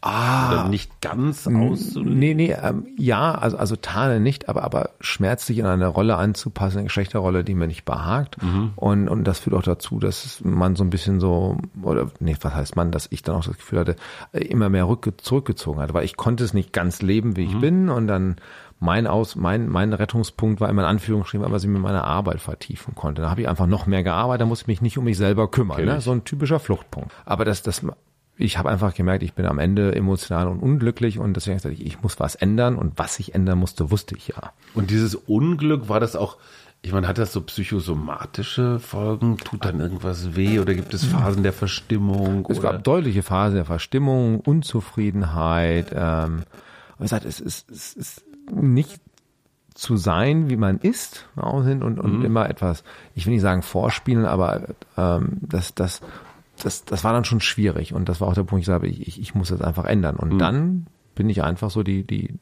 ah, Oder nicht ganz auszulegen? Nee, nee, ähm, ja, also, also tarne nicht, aber, aber schmerzlich in eine Rolle anzupassen, eine Geschlechterrolle, die mir nicht behagt. Und, und das führt auch dazu, dass man so ein bisschen so, oder nee, was heißt man, dass ich dann auch das Gefühl hatte, äh, immer mehr rückge zurückgezogen hatte, weil ich konnte es nicht ganz leben, wie ich bin und dann mein aus mein mein Rettungspunkt war immer in Anführungsstrichen, weil man sich mit meiner Arbeit vertiefen konnte. Da habe ich einfach noch mehr gearbeitet, da musste ich mich nicht um mich selber kümmern, ne? so ein typischer Fluchtpunkt. Aber das das ich habe einfach gemerkt, ich bin am Ende emotional und unglücklich und deswegen habe ich gesagt, ich muss was ändern und was ich ändern musste, wusste ich ja. Und dieses Unglück, war das auch, ich meine, hat das so psychosomatische Folgen? Tut dann irgendwas weh oder gibt es Phasen der Verstimmung? Es oder? gab deutliche Phasen der Verstimmung, Unzufriedenheit. Ähm, wie gesagt, es ist, es ist nicht zu sein, wie man ist, und, und immer etwas, ich will nicht sagen vorspielen, aber ähm, das, das, das, das war dann schon schwierig und das war auch der Punkt, ich sage, ich, ich, muss das einfach ändern. Und dann bin ich einfach so die, die,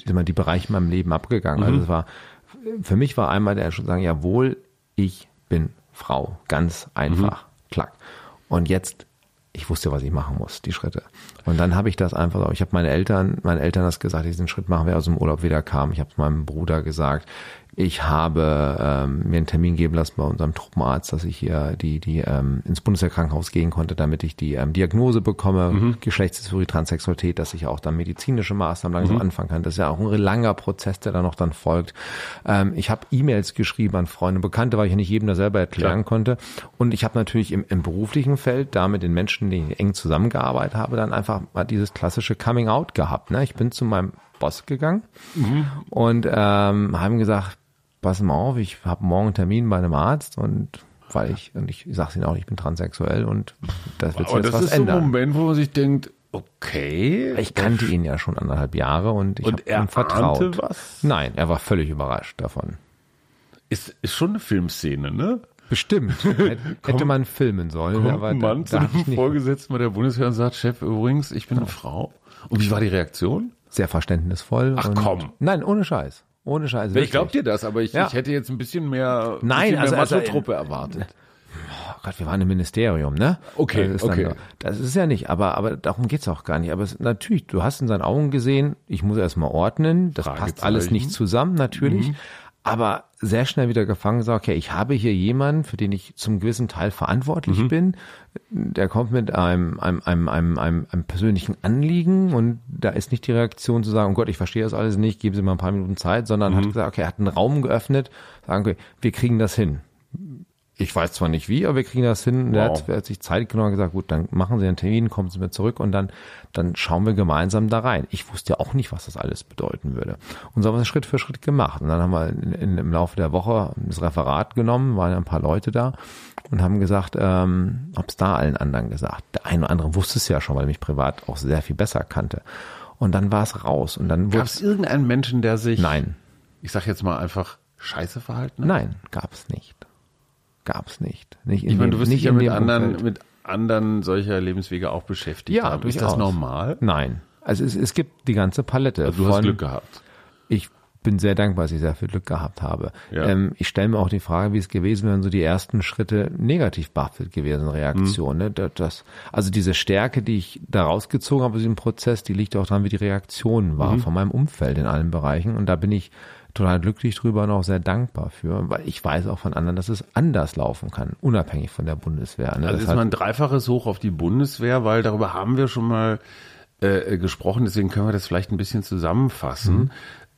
die, die Bereiche in meinem Leben abgegangen. Also es war, für mich war einmal der schon sagen, jawohl, ich bin Frau. Ganz einfach. Klack. Und jetzt, ich wusste, was ich machen muss, die Schritte. Und dann habe ich das einfach, ich habe meine Eltern, meinen Eltern das gesagt, diesen Schritt machen wir aus dem Urlaub wieder kam. Ich habe es meinem Bruder gesagt. Ich habe ähm, mir einen Termin geben lassen bei unserem Truppenarzt, dass ich hier die, die ähm, ins Bundeswehrkrankenhaus gehen konnte, damit ich die ähm, Diagnose bekomme, Geschlechtsdysphorie, Transsexualität, dass ich auch dann medizinische Maßnahmen langsam anfangen kann. Das ist ja auch ein langer Prozess, der da noch dann folgt. Ähm, ich habe E-Mails geschrieben an Freunde und Bekannte, weil ich ja nicht jedem das selber erklären konnte. Und ich habe natürlich im, im beruflichen Feld da mit den Menschen, denen ich eng zusammengearbeitet habe, dann einfach mal dieses klassische Coming Out gehabt. Ne? Ich bin zu meinem Boss gegangen und ähm, haben gesagt, pass mal auf, ich habe morgen einen Termin bei einem Arzt und weil ich, und ich, sage Ihnen auch, ich bin transsexuell und das wird sich Aber jetzt das ist so ein ändern. Moment, wo man sich denkt, okay. ich kannte ihn ja schon anderthalb Jahre und ich habe ihm vertraut. was? Nein, er war völlig überrascht davon. Ist, ist schon eine Filmszene, ne? Bestimmt. (laughs) Hätte man filmen sollen, Kommt aber ein Mann zu da einem Vorgesetzten bei der Bundeswehr und sagt, Chef, übrigens, ich bin eine Frau. Und wie war die Reaktion? sehr verständnisvoll. Ach, komm. Nein, ohne Scheiß. Ohne Scheiß. Ich glaube dir das, aber ich, Ja. ich hätte jetzt ein bisschen mehr, ein Nein, bisschen also- mehr also- Macho-Truppe erwartet. Oh Gott, wir waren im Ministerium, ne? Okay, das ist okay. Dann, das ist ja nicht, aber, aber darum geht's auch gar nicht. Aber es, natürlich, du hast in seinen Augen gesehen, ich muss erstmal ordnen, das passt alles nicht zusammen, natürlich. Mhm. Aber sehr schnell wieder gefangen gesagt, okay, ich habe hier jemanden, für den ich zum gewissen Teil verantwortlich Mhm. bin. Der kommt mit einem, einem, einem, einem, einem, einem persönlichen Anliegen und da ist nicht die Reaktion zu sagen, oh Gott, ich verstehe das alles nicht, geben Sie mal ein paar Minuten Zeit, sondern Mhm. hat gesagt, okay, er hat einen Raum geöffnet, sagen, okay, wir kriegen das hin. Ich weiß zwar nicht wie, aber wir kriegen das hin. Er Wow. hat, er hat sich Zeit genommen und gesagt, gut, dann machen Sie einen Termin, kommen Sie mir zurück und dann, dann schauen wir gemeinsam da rein. Ich wusste ja auch nicht, was das alles bedeuten würde. Und so haben wir es Schritt für Schritt gemacht. Und dann haben wir in, in, im Laufe der Woche das Referat genommen, waren ein paar Leute da und haben gesagt, ähm, hab's da allen anderen gesagt. Der eine oder andere wusste es ja schon, weil er mich privat auch sehr viel besser kannte. Und dann war es raus. Und dann Gab es irgendeinen Menschen, der sich, Nein, ich sag jetzt mal einfach, scheiße verhalten hat? nein, gab es nicht. Gab es nicht. nicht Ich meine, du wirst nicht dich ja mit anderen, Umfeld. mit anderen solcher Lebenswege auch beschäftigt Ja, haben. Ist das normal? Nein. Also es, es gibt die ganze Palette. Also du von, hast Glück gehabt. Ich bin sehr dankbar, dass ich sehr viel Glück gehabt habe. Ja. Ähm, ich stelle mir auch die Frage, wie es gewesen wäre, wenn so die ersten Schritte negativ behaftet gewesen, Reaktion. Mhm. Ne? Das, also diese Stärke, die ich da rausgezogen habe aus diesem Prozess, die liegt auch daran, wie die Reaktion war Mhm. von meinem Umfeld in allen Bereichen. Und da bin ich total glücklich drüber und auch sehr dankbar für, weil ich weiß auch von anderen, dass es anders laufen kann, unabhängig von der Bundeswehr. Ne? Also Das ist mal ein dreifaches Hoch auf die Bundeswehr, weil darüber haben wir schon mal äh, gesprochen, deswegen können wir das vielleicht ein bisschen zusammenfassen.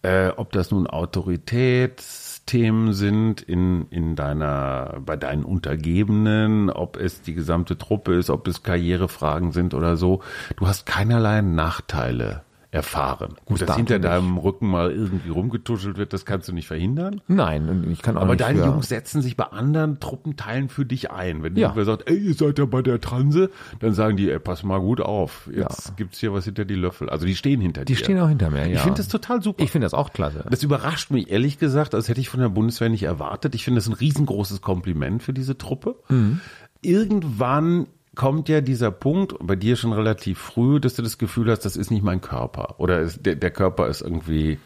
Äh, ob das nun Autoritätsthemen sind in, in deiner, bei deinen Untergebenen, ob es die gesamte Truppe ist, ob es Karrierefragen sind oder so. Du hast keinerlei Nachteile erfahren. Gut, dass hinter deinem Rücken mal irgendwie rumgetuschelt wird, das kannst du nicht verhindern. Nein, ich kann auch Aber nicht deine für, Jungs setzen sich bei anderen Truppenteilen für dich ein. Wenn Ja. irgendwer sagt, ey, ihr seid ja bei der Transe, dann sagen die, ey, pass mal gut auf. Jetzt Ja. gibt's hier was hinter die Löffel. Also die stehen hinter die dir. stehen auch hinter mir. Ja. Ich finde das total super. Ich finde das auch klasse. das überrascht mich ehrlich gesagt, als hätte ich von der Bundeswehr nicht erwartet. Ich finde das ein riesengroßes Kompliment für diese Truppe. Mhm. Irgendwann kommt ja dieser Punkt, bei dir schon relativ früh, dass du das Gefühl hast, das ist nicht mein Körper. Oder ist, der, der Körper ist irgendwie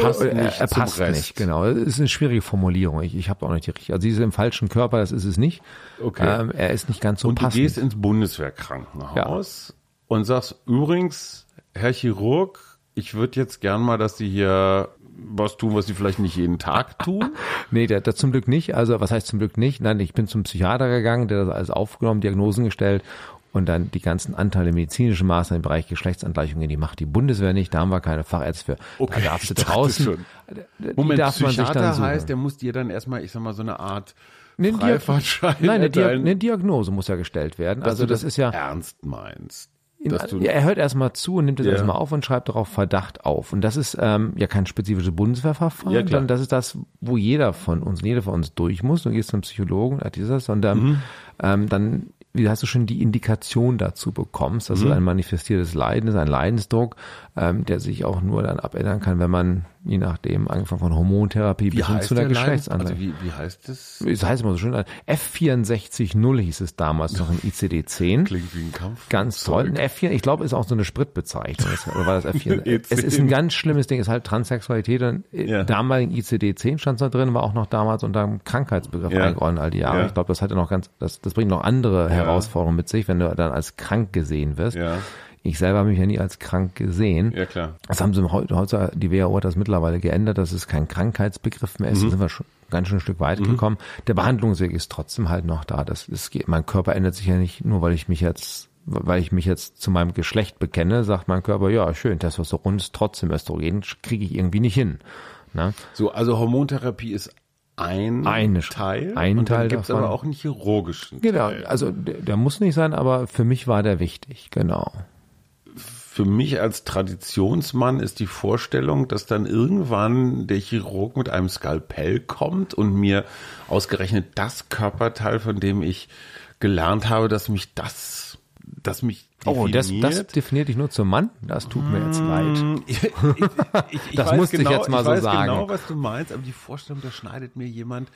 passt er, nicht er passt Rest. nicht, genau. Das ist eine schwierige Formulierung. Ich, ich habe auch nicht die richtige. Also sie ist im falschen Körper, das ist es nicht. Okay. Ähm, er ist nicht ganz so Und du passend. gehst ins Bundeswehrkrankenhaus und sagst, übrigens, Herr Chirurg, ich würde jetzt gern mal, dass Sie hier was tun, was Sie vielleicht nicht jeden Tag tun. (laughs) Nee, der, der zum Glück nicht. Also was heißt zum Glück nicht? Nein, ich bin zum Psychiater gegangen, der das alles aufgenommen, Diagnosen gestellt und dann die ganzen Anteile medizinischen Maßnahmen im Bereich Geschlechtsangleichungen, die macht die Bundeswehr nicht, da haben wir keine Fachärzte für. da darfst du draußen. schon. Moment, darf man sich dann Psychiater suchen. heißt, der muss dir dann erstmal, ich sag mal, so eine Art eine Diag- Freifahrtschein Nein, eine, Diag eine Diagnose muss ja gestellt werden. Also du das ist ja ernst meinst. In, er hört erstmal zu und nimmt es Ja. erstmal auf und schreibt darauf Verdacht auf. Und das ist ähm, ja kein spezifisches Bundeswehrverfahren, Ja, sondern das ist das, wo jeder von uns, jeder von uns durch muss. Du gehst zum Psychologen, hat dieses, und ähm, Mhm. ähm, dann wie hast du schon die Indikation dazu bekommst, dass Mhm. es ein manifestiertes Leiden ist, ein Leidensdruck, ähm, der sich auch nur dann abändern kann, wenn man, je nachdem, angefangen von Hormontherapie wie bis hin zu einer Geschlechtsanlage. Also wie, wie heißt das? das heißt immer so schön, F640 hieß es damals noch im ICD-10. Klingt wie ein Kampf. Ganz toll. Ein F4, ich glaube, ist auch so eine Spritbezeichnung. Oder war das F4? E10. (laughs) es ist ein ganz schlimmes Ding, ist halt Transsexualität. Und Ja. ja. damaligen ICD-10 stand da drin, war auch noch damals unter dem Krankheitsbegriff Ja. eingeordnet all die Jahre. Ja. Ich glaube, das hatte noch ganz, das, das bringt noch andere Herausforderungen mit sich, wenn du dann als krank gesehen wirst. Ja. Ich selber habe mich ja nie als krank gesehen. Ja, klar. Das haben sie heute, heute die WHO hat das mittlerweile geändert, dass es kein Krankheitsbegriff mehr ist. Mhm. Da sind wir schon ganz schön ein Stück weit gekommen. Der Behandlungsweg ist trotzdem halt noch da. Das ist, mein Körper ändert sich ja nicht nur, weil ich mich jetzt weil ich mich jetzt zu meinem Geschlecht bekenne, sagt mein Körper, ja, schön, Testosteron ist trotzdem Östrogen, kriege ich irgendwie nicht hin. Ne? So, also Hormontherapie ist ein Eine- Teil. ein und dann Teil gibt's davon. aber auch einen chirurgischen Genau, Teil. also der, der muss nicht sein, aber für mich war der wichtig, genau. Für mich als Traditionsmann ist die Vorstellung, dass dann irgendwann der Chirurg mit einem Skalpell kommt und mir ausgerechnet das Körperteil, von dem ich gelernt habe, dass mich das, dass mich Oh, das, definiert. das definiert dich nur zum Mann? Das tut mir jetzt leid. (laughs) Ich, ich, ich, ich Das weiß musste ich genau, jetzt mal ich so weiß sagen. genau, was du meinst, aber die Vorstellung, da schneidet mir jemand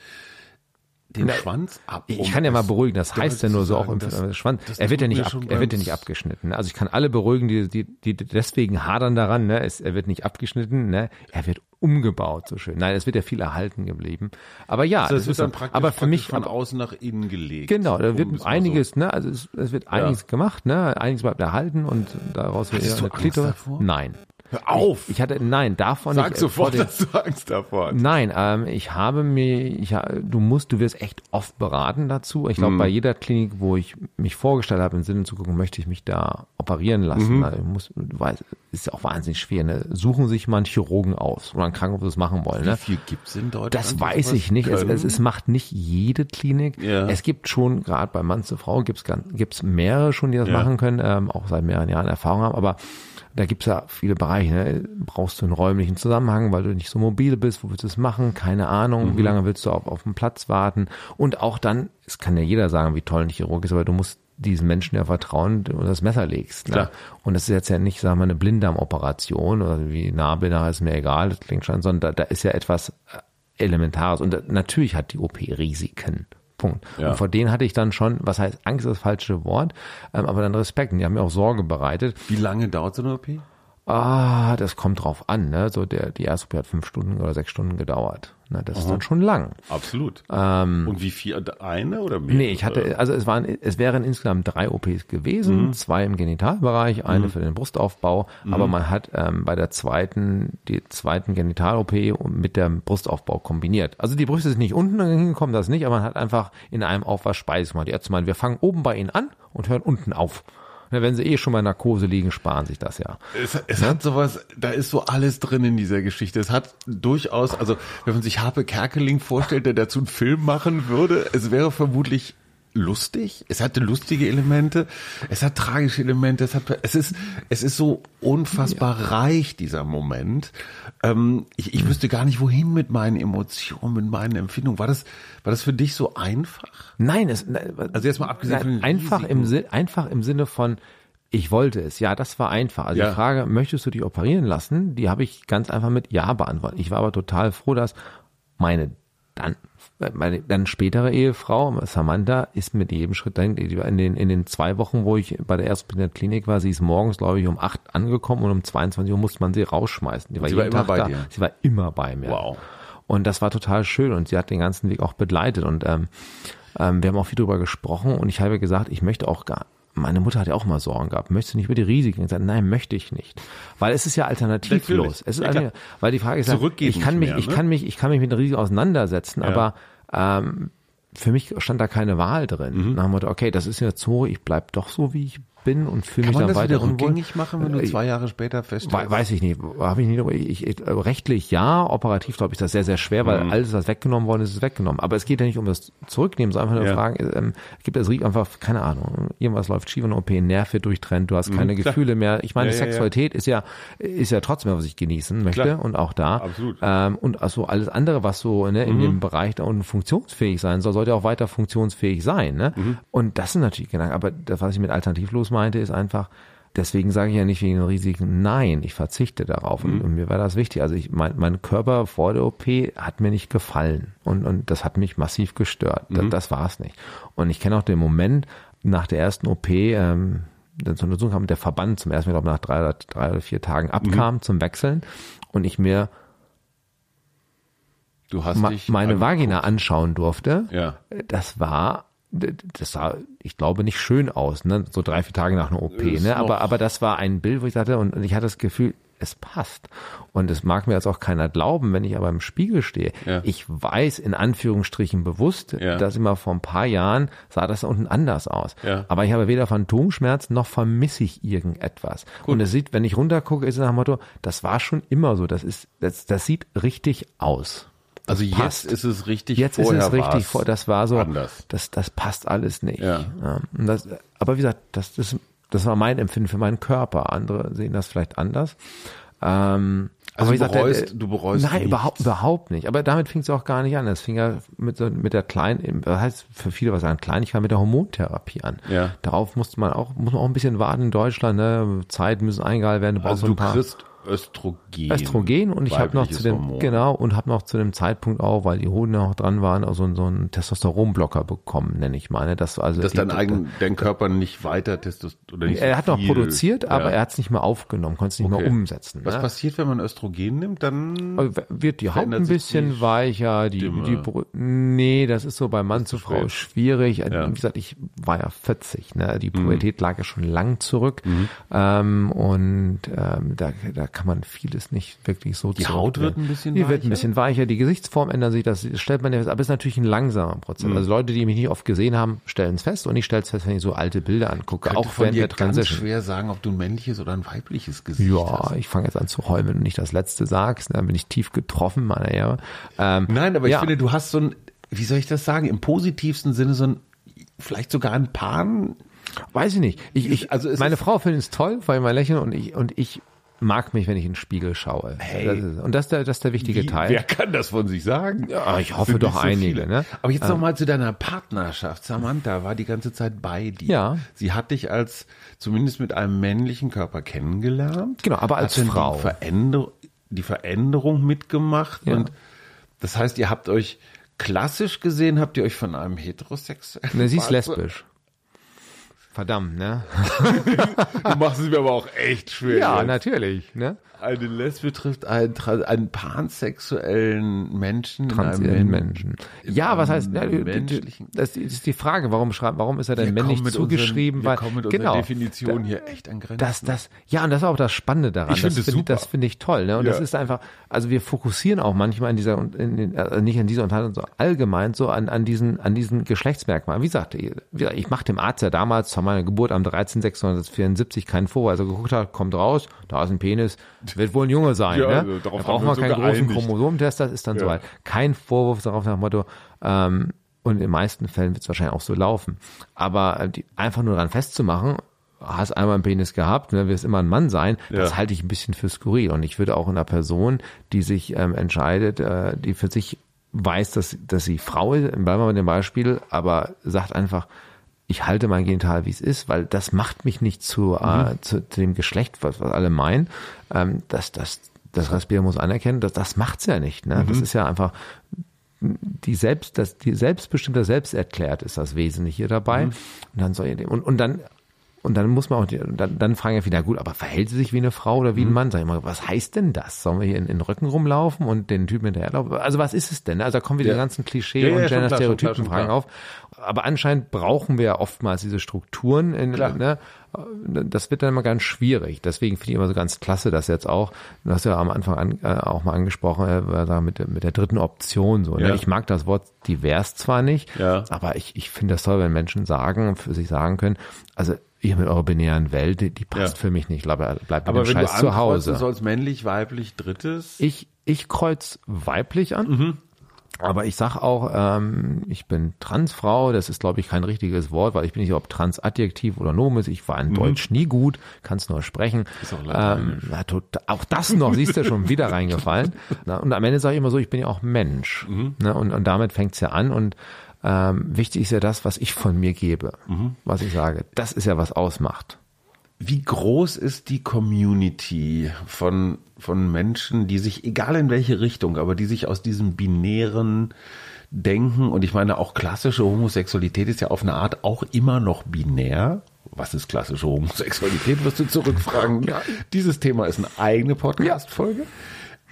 den Na, Schwanz ab. Ich um kann ja mal beruhigen, das heißt ja nur so auch im das- Schwanz. das Er wird ja nicht, ab, er wird ja nicht abgeschnitten. ne? Also ich kann alle beruhigen, die, die, die deswegen hadern daran, ne? Es, er wird nicht abgeschnitten, ne? Er wird umgebaut, so schön. Nein, es wird ja viel erhalten geblieben. Aber ja, Also das es wird ist so. dann praktisch, aber für mich, von außen nach innen gelegt. Genau, da Um wird mal einiges, ne, also es, es wird einiges gemacht, ne, einiges bleibt erhalten und daraus wird du eine Klitoris. davor? Nein. Hör auf! Ich hatte, nein, davon Sag nicht. äh, sofort, dass du Angst davor hast. Nein, ähm, ich habe mir, ich, du musst, du wirst echt oft beraten dazu. Ich Mhm. glaube, bei jeder Klinik, wo ich mich vorgestellt habe, im Sinne zu gucken, möchte ich mich da operieren lassen. Mhm. Also ich muss, du weißt, ist ja auch wahnsinnig schwer. Ne? Suchen sich mal einen Chirurgen aus oder einen Krankenhaus, das machen wollen. Wie Ne? viel gibt's in Deutschland? Das weiß ich nicht. Es, es, es macht nicht jede Klinik. Ja. Es gibt schon, gerade bei Mann zu Frau, gibt's gibt's mehrere schon, die das Ja. machen können, ähm, auch seit mehreren Jahren Erfahrung haben. Aber da gibt's ja viele Bereiche. Ne? Brauchst du einen räumlichen Zusammenhang, weil du nicht so mobil bist. Wo willst du es machen? Keine Ahnung. Mhm. Wie lange willst du auf, auf den Platz warten? Und auch dann, es kann ja jeder sagen, wie toll ein Chirurg ist, aber du musst diesen Menschen ja vertrauen, du das Messer legst. Ne? Klar. Und das ist jetzt ja nicht, sagen wir, eine Blinddarmoperation oder wie Nahblinddarm ist mir egal, das klingt schon, sondern da, da ist ja etwas äh, Elementares. Und da, natürlich hat die OP Risiken. Punkt. Ja. Und vor denen hatte ich dann schon, was heißt Angst ist das falsche Wort, ähm, aber dann Respekt. Und die haben mir auch Sorge bereitet. Wie lange dauert so eine OP? Ah, das kommt drauf an. Ne? So der, die erste OP hat fünf Stunden oder sechs Stunden gedauert. Ne? Das ist dann schon lang. Absolut. Und wie viel? Eine oder mehr? Ähm, Nee, ich hatte, also es waren, es wären insgesamt drei OPs gewesen, zwei im Genitalbereich, eine für den Brustaufbau, aber man hat ähm, bei der zweiten, die zweiten Genital-OP mit dem Brustaufbau kombiniert. Also die Brüste sind nicht unten hingekommen, das nicht, aber man hat einfach in einem Aufwasch Speise gemacht. Die Ärzte meinen, wir fangen oben bei ihnen an und hören unten auf. Ne, wenn sie eh schon mal in Narkose liegen, sparen sich das ja. Es, es hat sowas, da ist so alles drin in dieser Geschichte. Es hat durchaus, also wenn man sich Harpe Kerkeling vorstellt, der dazu einen Film machen würde, es wäre vermutlich lustig. Es hatte lustige Elemente, es hat tragische Elemente, es hat, es ist, es ist so unfassbar reich, dieser Moment. Ähm, ich, ich wüsste gar nicht, wohin mit meinen Emotionen, mit meinen Empfindungen. War das, war das für dich so einfach? Nein, es, Also jetzt mal abgesehen von den einfach im. Sin- einfach im Sinne von, ich wollte es. Ja, das war einfach. Also Ja. die Frage, möchtest du dich operieren lassen? Die habe ich ganz einfach mit Ja beantwortet. Ich war aber total froh, dass meine dann meine dann spätere Ehefrau Samantha ist mit jedem Schritt dahin in den in den zwei Wochen, wo ich bei der ersten Klinik war, sie ist morgens glaube ich um acht angekommen und um 22 Uhr musste man sie rausschmeißen. Die war sie war jeden immer Tag bei da. dir? Sie war immer bei mir. Wow. Und das war total schön und sie hat den ganzen Weg auch begleitet und ähm, ähm, wir haben auch viel drüber gesprochen und ich habe gesagt, ich möchte auch gar, meine Mutter hat ja auch mal Sorgen gehabt, möchtest du nicht über die Risiken? Ich gesagt, nein, möchte ich nicht. Weil es ist ja alternativlos. Natürlich. Es ist Ja, klar. weil die Frage ist ja, ich kann mich, mehr, ich ne? kann mich, ich kann mich mit den Risiken auseinandersetzen, aber ähm, für mich stand da keine Wahl drin. Mhm. Nach dem Motto, okay, das ist jetzt so, ich bleib doch so, wie ich bin und fühle mich man dann das wieder weiter unwohl. rückgängig machen, wenn du Äh, zwei Jahre später feststellst? Weiß ich nicht, habe ich nicht. aber Ich, ich, rechtlich ja, operativ glaube ich das sehr sehr schwer, weil Mhm. alles was weggenommen worden ist, ist weggenommen. Aber es geht ja nicht um das Zurücknehmen, sondern einfach nur Ja. fragen, ähm, gibt es Rieg einfach keine Ahnung, irgendwas läuft schief in der OP, Nerv wird durchtrennt, du hast keine Mhm, klar. Gefühle mehr. Ich meine, Ja, ja, ja. Sexualität ist ja ist ja trotzdem was ich genießen möchte Klar. und auch da. Absolut. Ähm, und also alles andere, was so ne, in dem Bereich da unten funktionsfähig sein soll, sollte auch weiter funktionsfähig sein. Ne? Und das sind natürlich Gedanken. Aber das, was ich mit alternativlos meinte, ist einfach Deswegen sage ich ja nicht wegen den Risiken, nein, ich verzichte darauf. Und, und mir war das wichtig. Also ich, mein, mein Körper vor der OP hat mir nicht gefallen. Und, und das hat mich massiv gestört. Das, das war es nicht. Und ich kenne auch den Moment nach der ersten OP, ähm, dann zur Untersuchung kam der Verband zum ersten Mal, glaube ich, nach drei oder, drei oder vier Tagen abkam zum Wechseln und ich mir meine. Vagina anschauen durfte. Ja. Das war, das sah, ich glaube, nicht schön aus, ne? So drei, vier Tage nach einer OP, Ist ne? Aber, aber das war ein Bild, wo ich dachte, und, und ich hatte das Gefühl, es passt. Und es mag mir jetzt auch keiner glauben, wenn ich aber im Spiegel stehe. Ja. Ich weiß in Anführungsstrichen bewusst, Ja. dass immer vor ein paar Jahren sah das da unten anders aus. Ja. Aber ich habe weder Phantomschmerzen noch vermisse ich irgendetwas. Und es sieht, wenn ich runtergucke, ist es nach dem Motto, das war schon immer so. Das ist, das, das sieht richtig aus. Also passt. jetzt ist es richtig Jetzt ist es richtig vor, das war so, anders. das, das passt alles nicht. Ja. und das, aber wie gesagt, das, das das war mein Empfinden für meinen Körper. Andere sehen das vielleicht anders. Ähm, Also aber du ich sagte, bereust- du bereust Nein, nichts. überhaupt, überhaupt nicht. Aber damit fing es auch gar nicht an. Es fing ja mit, so, mit der kleinen, das heißt für viele was an Kleinigkeit, mit der Hormontherapie an. Ja. Darauf musste man auch, muss man auch ein bisschen warten in Deutschland. Ne? Zeiten müssen eingehalten werden. Du brauchst Also so du kriegst Östrogen. Östrogen und ich habe noch zu dem Hormon. genau und habe noch zu dem Zeitpunkt auch, weil die Hoden noch dran waren, also so einen Testosteronblocker bekommen, nenne ich mal. Ne? Das also Dass die- dein, eigen, dein Körper nicht weiter Testosteron oder nicht er so hat noch viel- produziert, aber Ja. er hat es nicht mehr aufgenommen, konnte es nicht Okay. mehr umsetzen. Was ne? passiert, wenn man Östrogen nimmt? Dann Also wird die Haut ein bisschen die weicher, die, Stimme? die Brü- nee, das ist so bei Mann zu Frau spät. schwierig. Ja. Wie gesagt, ich war ja 40, ne? Die Mhm. Pubertät lag ja schon lang zurück. Ähm, und ähm, da, da kann man vieles nicht wirklich so Die Haut wird ein bisschen Die wird weicher? ein bisschen weicher, die Gesichtsform ändert sich, das stellt man ja, aber es ist natürlich ein langsamer Prozess. Mhm. Also Leute, die mich nicht oft gesehen haben, stellen es fest und ich stelle es fest, wenn ich so alte Bilder angucke, auch von während dir der ganz schwer sagen, ob du ein männliches oder ein weibliches Gesicht Ja, hast. ich fange jetzt an zu heulen, wenn du nicht das Letzte sagst. Dann bin ich tief getroffen, meiner Ehre. Ähm, Nein, aber ich ja. finde, du hast so ein, wie soll ich das sagen, im positivsten Sinne so ein, vielleicht sogar ein Pan. Weiß ich nicht. Ich, ich, Also meine Frau findet es toll, weil mein Lächeln und ich und ich mag mich, wenn ich in den Spiegel schaue. Hey. das ist, und das ist der, das ist der wichtige Wie, Teil. wer kann das von sich sagen? Ja, ich hoffe doch so einige, viele. ne? Aber jetzt noch mal zu deiner Partnerschaft. Samantha war die ganze Zeit bei dir. Ja. Sie hat dich als, zumindest mit einem männlichen Körper kennengelernt. Genau, aber als Frau. Die, Veränder die Veränderung mitgemacht. Ja. Und das heißt, ihr habt euch klassisch gesehen, habt ihr euch von einem heterosexuellen. Ne, sie ist lesbisch. Verdammt, ne? (laughs) Du machst es mir aber auch echt schwer. Ja, jetzt. natürlich, ne? Eine Lesbe trifft einen, einen pansexuellen Menschen. Transiellen Menschen. Ja, was heißt, ja, menschlichen- das ist die Frage, warum schreibt, warum ist er denn Wir männlich zugeschrieben? Unseren, wir weil, mit genau. Definition hier echt an Grenzen. Das, das, ja, und das ist auch das Spannende daran. Ich finde das es super. Das finde ich toll, ne? Und das Ja. ist einfach, also wir fokussieren auch manchmal in dieser, in, in, also nicht in dieser Unterhaltung, so allgemein so an, an diesen, an diesen Geschlechtsmerkmalen. Wie gesagt, ich, ich mache dem Arzt ja damals zu meiner Geburt am 13.674 keinen Vorwurf. Also geguckt hat, kommt raus, da ist ein Penis, wird wohl ein Junge sein, Ja, ne? also darauf da braucht man so keinen großen. Chromosomentest, das ist dann Ja. soweit. Kein Vorwurf darauf nach dem Motto, ähm, und in den meisten Fällen wird es wahrscheinlich auch so laufen. Aber äh, die, einfach nur daran festzumachen, hast einmal einen Penis gehabt, ne, wirst immer ein Mann sein, das Ja. halte ich ein bisschen für skurril. Und ich würde auch einer Person, die sich ähm, entscheidet, äh, die für sich weiß, dass, dass sie Frau ist, bleiben wir bei dem Beispiel, aber sagt einfach, ich halte mein Genital, wie es ist, weil das macht mich nicht zu, äh, zu, zu dem Geschlecht, was, was alle meinen. Ähm, das, das, das Respier muss anerkennen, das, das macht's ja nicht. Ne? Das ist ja einfach die selbst, das, die selbstbestimmte selbsterklärt ist das Wesentliche dabei. Und dann soll ihr, und, und dann, und dann muss man auch, dann, dann fragen ja wieder, gut, aber verhält sie sich wie eine Frau oder wie ein Mann? Sag ich mal, was heißt denn das? Sollen wir hier in, in den Rücken rumlaufen und den Typen hinterherlaufen? Also was ist es denn? Also da kommen wieder Ja. die ganzen Klischee- Ja, ja, und Gender-Stereotypen-Fragen auf. Aber anscheinend brauchen wir ja oftmals diese Strukturen. In, ne? Das wird dann immer ganz schwierig. Deswegen finde ich immer so ganz klasse, dass jetzt auch, du hast ja am Anfang an, äh, auch mal angesprochen, äh, mit, der- mit der dritten Option. So, Ja. ne? Ich mag das Wort divers zwar nicht, Ja. aber ich, ich finde das toll, wenn Menschen sagen, für sich sagen können, also ihr mit eurer binären Welt, die, die passt Ja. für mich nicht. Bleibt bleib mit Aber dem wenn Scheiß du zu Hause. sollst, männlich, weiblich, drittes. Ich, ich kreuz weiblich an. Mhm. Aber ich sag auch, ähm, ich bin Transfrau, das ist, glaube ich, kein richtiges Wort, weil ich bin nicht, ob Transadjektiv oder Nomen ist. Ich war in Deutsch nie gut, kann es nur sprechen. Mhm. Ist auch ähm, ja, tot, auch das noch, siehst du, schon wieder reingefallen. (laughs) Na, und am Ende sage ich immer so, ich bin ja auch Mensch. Mhm. Ne, und, und damit fängt's ja an. Und ähm, wichtig ist ja das, was ich von mir gebe, Mhm. was ich sage. Das ist ja, was ausmacht. Wie groß ist die Community von, von Menschen, die sich, egal in welche Richtung, aber die sich aus diesem binären Denken, und ich meine auch klassische Homosexualität ist ja auf eine Art auch immer noch binär. Was ist klassische Homosexualität, wirst du zurückfragen. Dieses Thema ist eine eigene Podcast-Folge.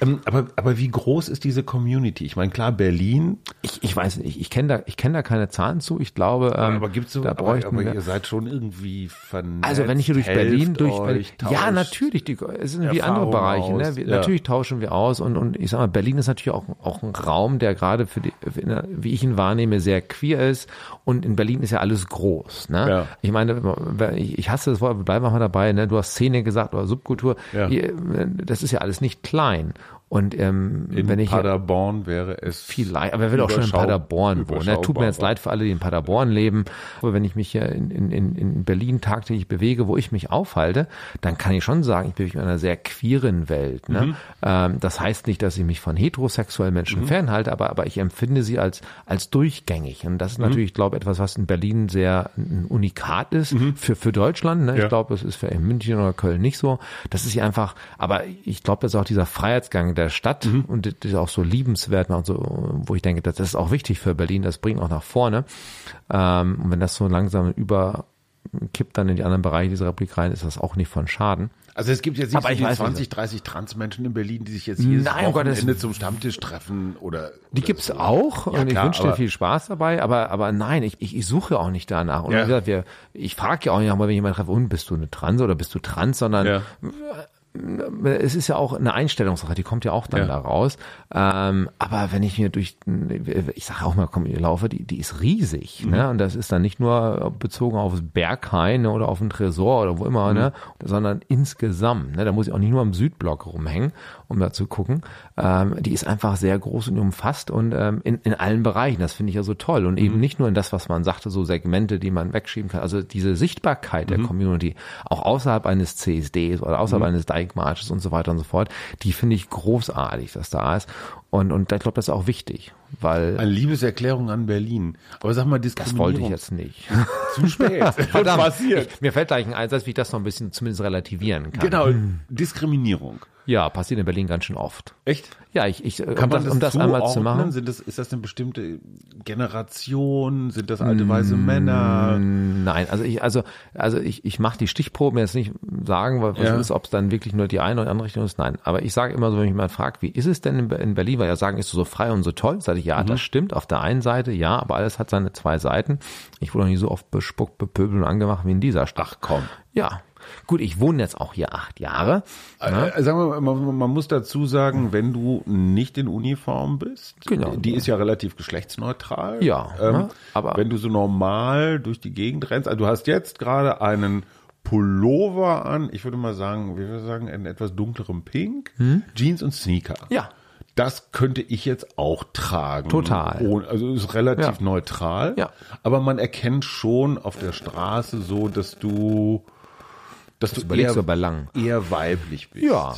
Ähm, aber, aber wie groß ist diese Community? Ich meine, klar, Berlin, Ich, ich weiß nicht, ich kenne da, ich kenne da keine Zahlen zu. Ich glaube, ähm, aber gibt's so, da aber, aber wir, ihr seid schon irgendwie vernetzt. Also wenn ich hier durch Berlin, durch Berlin, ja natürlich, die, es sind wie andere Bereiche, ne? Wir, ja. natürlich tauschen wir aus und und ich sag mal, Berlin ist natürlich auch auch ein Raum, der gerade für die, der- wie ich ihn wahrnehme, sehr queer ist und in Berlin ist ja alles groß, ne? Ja. Ich meine, ich, hasse das Wort, bleiben wir mal dabei, ne? Du hast Szene gesagt oder Subkultur, Ja. Hier, das ist ja alles nicht klein Und ähm, In wenn ich Paderborn wäre es Vielleicht, aber er will auch schon in Paderborn wohnen. Ne? Tut mir jetzt leid für alle, die in Paderborn leben. Aber wenn ich mich hier in, in, in- in Berlin tagtäglich bewege, wo ich mich aufhalte, dann kann ich schon sagen, ich bewege mich in einer sehr queeren Welt. Ne? Mhm. Ähm, das heißt nicht, dass ich mich von heterosexuellen Menschen fernhalte, aber, aber ich empfinde sie als, als durchgängig. Und Mhm. das ist natürlich, glaube ich, etwas, was in Berlin sehr ein Unikat ist für, für Deutschland. Ne? Mhm. Ja. Ich glaube, es ist für in München oder Köln nicht so. Das ist ja einfach, aber ich glaube, das ist auch dieser Freiheitsgang der Stadt Mhm. und das ist auch so liebenswert macht, so, wo ich denke, das ist auch wichtig für Berlin, das bringt auch nach vorne. Ähm, und wenn das so langsam überkippt dann in die anderen Bereiche dieser Republik rein, ist das auch nicht von Schaden. Also es gibt jetzt nicht so ich die weiß nicht. 20, 30 Transmenschen in Berlin, die sich jetzt jedes Nein, Gottes Wochenende zum Stammtisch treffen oder Die oder gibt's so. auch Ja, und ich klar, wünsche dir viel Spaß dabei, aber aber nein, ich, ich, ich suche auch nicht danach. Und Ja. wie gesagt, wir, ich frage ja auch nicht mal, wenn jemand treffe, und bist du eine Trans oder bist du trans, sondern Ja. Es ist ja auch eine Einstellungssache, die kommt ja auch dann Ja. da raus. Ähm, aber wenn ich mir durch, ich sage auch mal, komm, ich laufe, die, die ist riesig. Mhm. Ne? Und das ist dann nicht nur bezogen aufs Berghain ne, oder auf den Tresor oder wo immer, ne? Mhm. sondern insgesamt. Ne? Da muss ich auch nicht nur am Südblock rumhängen, um da zu gucken. Ähm, die ist einfach sehr groß und umfasst und ähm, in, in allen Bereichen. Das finde ich ja so toll. Und Mhm. eben nicht nur in das, was man sagte, so Segmente, die man wegschieben kann. Also diese Sichtbarkeit Mhm. der Community, auch außerhalb eines CSDs oder außerhalb eines Dike-Marches und so weiter und so fort, die finde ich großartig, dass da ist. Und, und ich glaube, das ist auch wichtig, weil Eine Liebeserklärung an Berlin. Aber sag mal, das Diskriminierung. wollte ich jetzt nicht. (laughs) Zu spät. (laughs) Schon passiert. Ich, mir fällt gleich ein Einsatz, wie ich das noch ein bisschen zumindest relativieren kann. Genau, Diskriminierung. Ja, passiert in Berlin ganz schön oft. Echt? Ja, ich, ich äh, Kann um man das, um das einmal zu machen. Sind das, ist das eine bestimmte Generation? Sind das alte weiße Männer? Nein, also ich, also, also ich, ich mache die Stichproben jetzt nicht sagen, was Ja. ist, ob es dann wirklich nur die eine oder andere Richtung ist. Nein, aber ich sage immer so, wenn mich jemand fragt, wie ist es denn in Berlin, weil ja sagen, ist so frei und so toll, sage ich, ja, Mhm. das stimmt. Auf der einen Seite, ja, aber alles hat seine zwei Seiten. Ich wurde noch nie so oft bespuckt, bepöbelt und angemacht wie in dieser Stadt. Ach komm. Ja. Gut, ich wohne jetzt auch hier acht Jahre. Äh, sagen wir mal, man, man muss dazu sagen, wenn du nicht in Uniform bist, Genau. die ist ja relativ geschlechtsneutral. Ja, ne? aber- wenn du so normal durch die Gegend rennst, also du hast jetzt gerade einen Pullover an, ich würde mal sagen, wie wir sagen, in etwas dunklerem Pink, Jeans und Sneaker. Hm? Ja. Das könnte ich jetzt auch tragen. Total. Ohne- Also ist relativ Ja. neutral. Ja. Aber man erkennt schon auf der Straße so, dass du, dass du überlegst eher, aber lang. eher weiblich bist. Ja,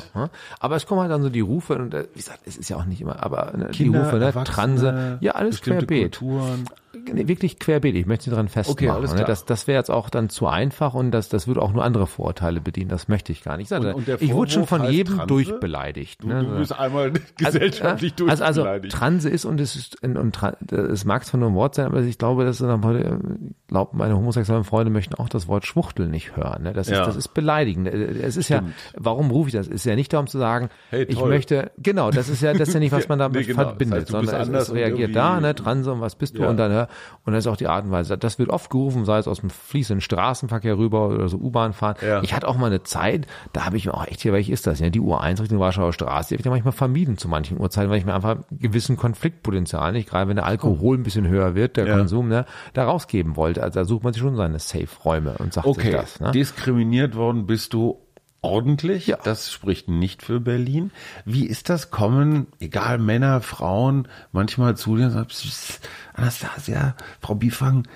aber es kommen halt dann so die Rufe und äh, wie gesagt, es ist ja auch nicht immer, aber ne, Kinder, die Rufe, ne, Transe, ja alles querbeet. Kulturen. Wirklich querbeet. Ich möchte Sie daran festmachen. Okay, alles ne? klar. Das, das wäre jetzt auch dann zu einfach und das, das würde auch nur andere Vorurteile bedienen. Das möchte ich gar nicht. Und- und ich wurde schon von heißt jedem Transe? durchbeleidigt. Du, ne? du bist einmal Also, (laughs) gesellschaftlich also, also durchbeleidigt. Transe ist und es ist und, es mag zwar nur ein Wort sein, aber ich glaube, dass heute glaubt meine homosexuellen Freunde möchten auch das Wort Schwuchtel nicht hören. Ne? Das ist Ja. das ist beleidigend. Es ist ja, warum rufe ich das? Es ist ja nicht darum zu sagen, Hey, ich möchte genau, das ist ja das ist ja nicht was (laughs) man damit Nee, genau. Das verbindet, heißt, du bist sondern es, es reagiert da, ne, Transe und was bist du Ja. und dann ja, und das ist auch die Art und Weise. Das wird oft gerufen, sei es aus dem fließenden Straßenverkehr rüber oder so U-Bahn fahren. Ja. Ich hatte auch mal eine Zeit, da habe ich mir auch echt hier, welche ist das? Ja, die U1 Richtung Warschauer Straße, die habe ich ja manchmal vermieden zu manchen Uhrzeiten, weil ich mir einfach einen gewissen Konfliktpotenzial nicht, gerade wenn der Alkohol ein bisschen höher wird, der Ja. Konsum, ne, da rausgeben wollte. Also da sucht man sich schon seine Safe-Räume und sagt Okay, sich das. Ne? diskriminiert worden bist du ordentlich. Ja. Das spricht nicht für Berlin. Wie ist das? Kommen, egal Männer, Frauen, manchmal zu dir und sagen, "Psst, psst, Anastasia, Frau Bifang,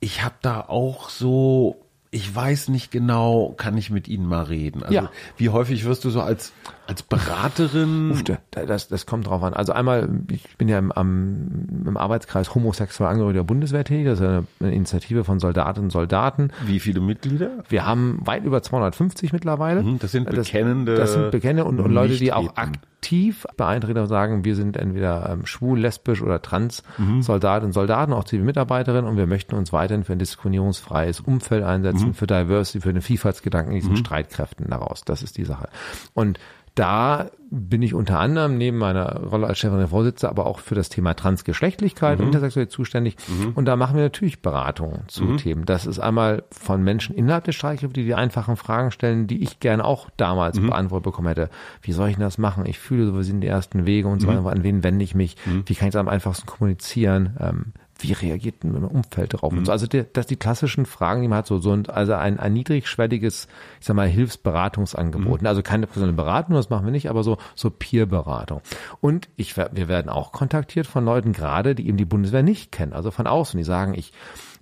ich habe da auch so, ich weiß nicht genau, kann ich mit Ihnen mal reden? Also Ja. wie häufig wirst du so als, als Beraterin? Das, das kommt drauf an. Also einmal, ich bin ja im, am, im Arbeitskreis homosexuelle Angehörige der Bundeswehr tätig. Das ist eine, Initiative von Soldatinnen und Soldaten. Wie viele Mitglieder? Wir haben weit über 250 mittlerweile. Mhm, das sind bekennende Das, sind bekennende und, und Leute, die auch aktiv beeinträchtigt und sagen, wir sind entweder ähm, schwul, lesbisch oder trans Mhm. Soldatinnen und Soldaten, auch Zivilmitarbeiterinnen und wir möchten uns weiterhin für ein diskriminierungsfreies Umfeld einsetzen, Mhm. Für Diversity, für den Vielfaltsgedanken in diesen Streitkräften daraus. Das ist die Sache. Und da bin ich unter anderem neben meiner Rolle als Chefin der Vorsitzende, aber auch für das Thema Transgeschlechtlichkeit und Intersexualität zuständig. Und da machen wir natürlich Beratungen zu Themen. Das ist einmal von Menschen innerhalb der Streitkräfte, die die einfachen Fragen stellen, die ich gerne auch damals beantwortet bekommen hätte. Wie soll ich denn das machen? Ich fühle, so, wir sind die ersten Wege und so weiter. An wen wende ich mich? Wie kann ich das am einfachsten kommunizieren? Ähm, wie reagiert denn mein Umfeld darauf? Mhm. Und so. Also die, das die klassischen Fragen, die man hat, so, so ein, also ein, ein niedrigschwelliges, ich sag mal, Hilfsberatungsangebot. Mhm. Also keine professionelle Beratung, das machen wir nicht, aber so, so Peer-Beratung. Und ich, wir werden auch kontaktiert von Leuten gerade, die eben die Bundeswehr nicht kennen, also von außen, die sagen, ich,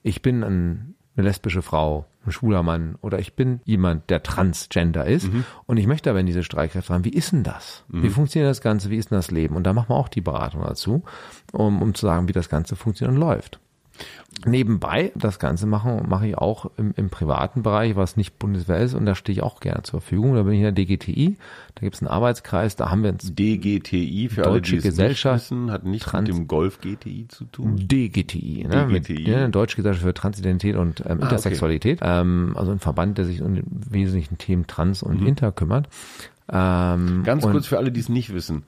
ich bin ein, eine lesbische Frau, ein schwuler Mann oder ich bin jemand, der transgender ist und ich möchte aber in diese Streitkräfte rein. Wie ist denn das? Wie funktioniert das Ganze? Wie ist denn das Leben? Und da machen wir auch die Beratung dazu, um, um zu sagen, wie das Ganze funktioniert und läuft. Nebenbei, das Ganze machen, mache ich auch im, im privaten Bereich, was nicht Bundeswehr ist, und da stehe ich auch gerne zur Verfügung. Da bin ich in der DGTI, da gibt es einen Arbeitskreis, da haben wir uns DGTI für Deutsche alle, die es Gesellschaft nicht wissen, hat nicht Trans- mit dem Golf GTI zu tun. DGTI, ne? Mit, DGTI. ja, Deutsche Gesellschaft für Transidentität und ähm, Intersexualität. Ähm, also ein Verband, der sich um die wesentlichen Themen Trans und Inter kümmert. Ähm, Ganz kurz für alle, die es nicht wissen.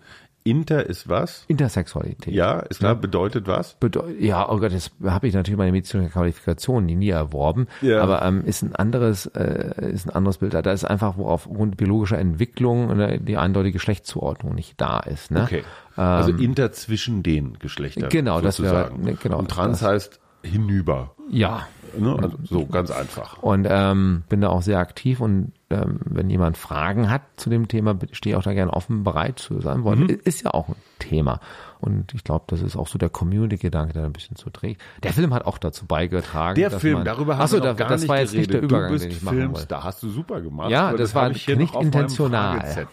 Inter ist was? Intersexualität. Ja, ist klar, bedeutet was? Bedeu ja, oh Gott, das habe ich natürlich meine medizinische Qualifikation nie, erworben, Ja. aber ähm, ist ein anderes, äh, ist ein anderes Bild. Da ist einfach, wo aufgrund biologischer Entwicklung ne, die eindeutige Geschlechtszuordnung nicht da ist. Ne? Okay. Also Inter zwischen den Geschlechtern. Genau, das wäre- sozusagen. ne, genau, Und Trans das- heißt hinüber. Ja, Ne? Also so ganz einfach. und ähm, bin da auch sehr aktiv und ähm, wenn jemand Fragen hat zu dem Thema, stehe ich auch da gerne offen bereit zu sein. Wollen. Ist ja auch ein Thema. Und ich glaube, das ist auch so der Community-Gedanke, der ein bisschen zu trägt. Der Film hat auch dazu beigetragen. Der Film, man, darüber haben Achso, wir noch da, gar das nicht war jetzt geredet. nicht der Übergang, du bist den ich machen wollte. Filmstar, hast du super gemacht. Ja, aber das war habe ich hier nicht intentional.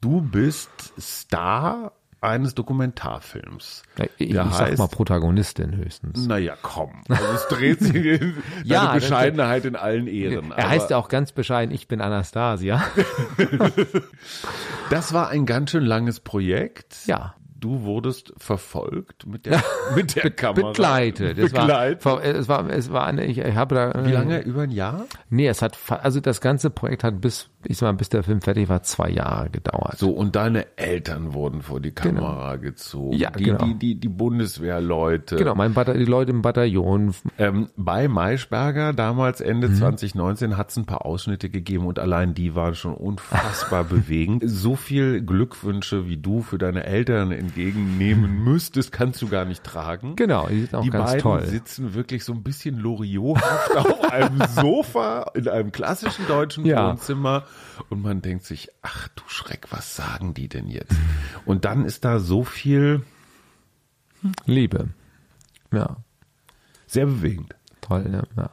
Du bist Star eines Dokumentarfilms. Ja, Ich, ich sag heißt- mal Protagonistin höchstens. Naja, komm. Also es dreht sich (laughs) in Ja, Bescheidenheit in allen Ehren. Er heißt ja auch ganz bescheiden, ich bin Anastasia. (laughs) (laughs) Das war ein ganz schön langes Projekt. Ja. Du wurdest verfolgt mit der, (laughs) mit der Kamera. Begleitet. Es Begleitet. war, es war, es war eine, ich, ich habe da. Wie lange? Über ein Jahr? Nee, es hat, also das ganze Projekt hat bis, ich sag mal, bis der Film fertig war, zwei Jahre gedauert. So, und deine Eltern wurden vor die Kamera gezogen. Genau. Ja, die, genau. die, die, die Bundeswehrleute. Genau, mein Bata die Leute im Bataillon. Ähm, bei Maischberger, damals Ende Mhm. 2019, hat es ein paar Ausschnitte gegeben und allein die waren schon unfassbar (laughs) bewegend. So viel Glückwünsche, wie du für deine Eltern entgegennehmen müsstest, kannst du gar nicht tragen. Genau, die sind auch Die ganz beiden toll. sitzen wirklich so ein bisschen Loriothaft (laughs) auf einem Sofa in einem klassischen deutschen Ja. Wohnzimmer und man denkt sich, ach du Schreck, was sagen die denn jetzt? Und dann ist da so viel Liebe. Ja, sehr bewegend. toll, ne? Ja,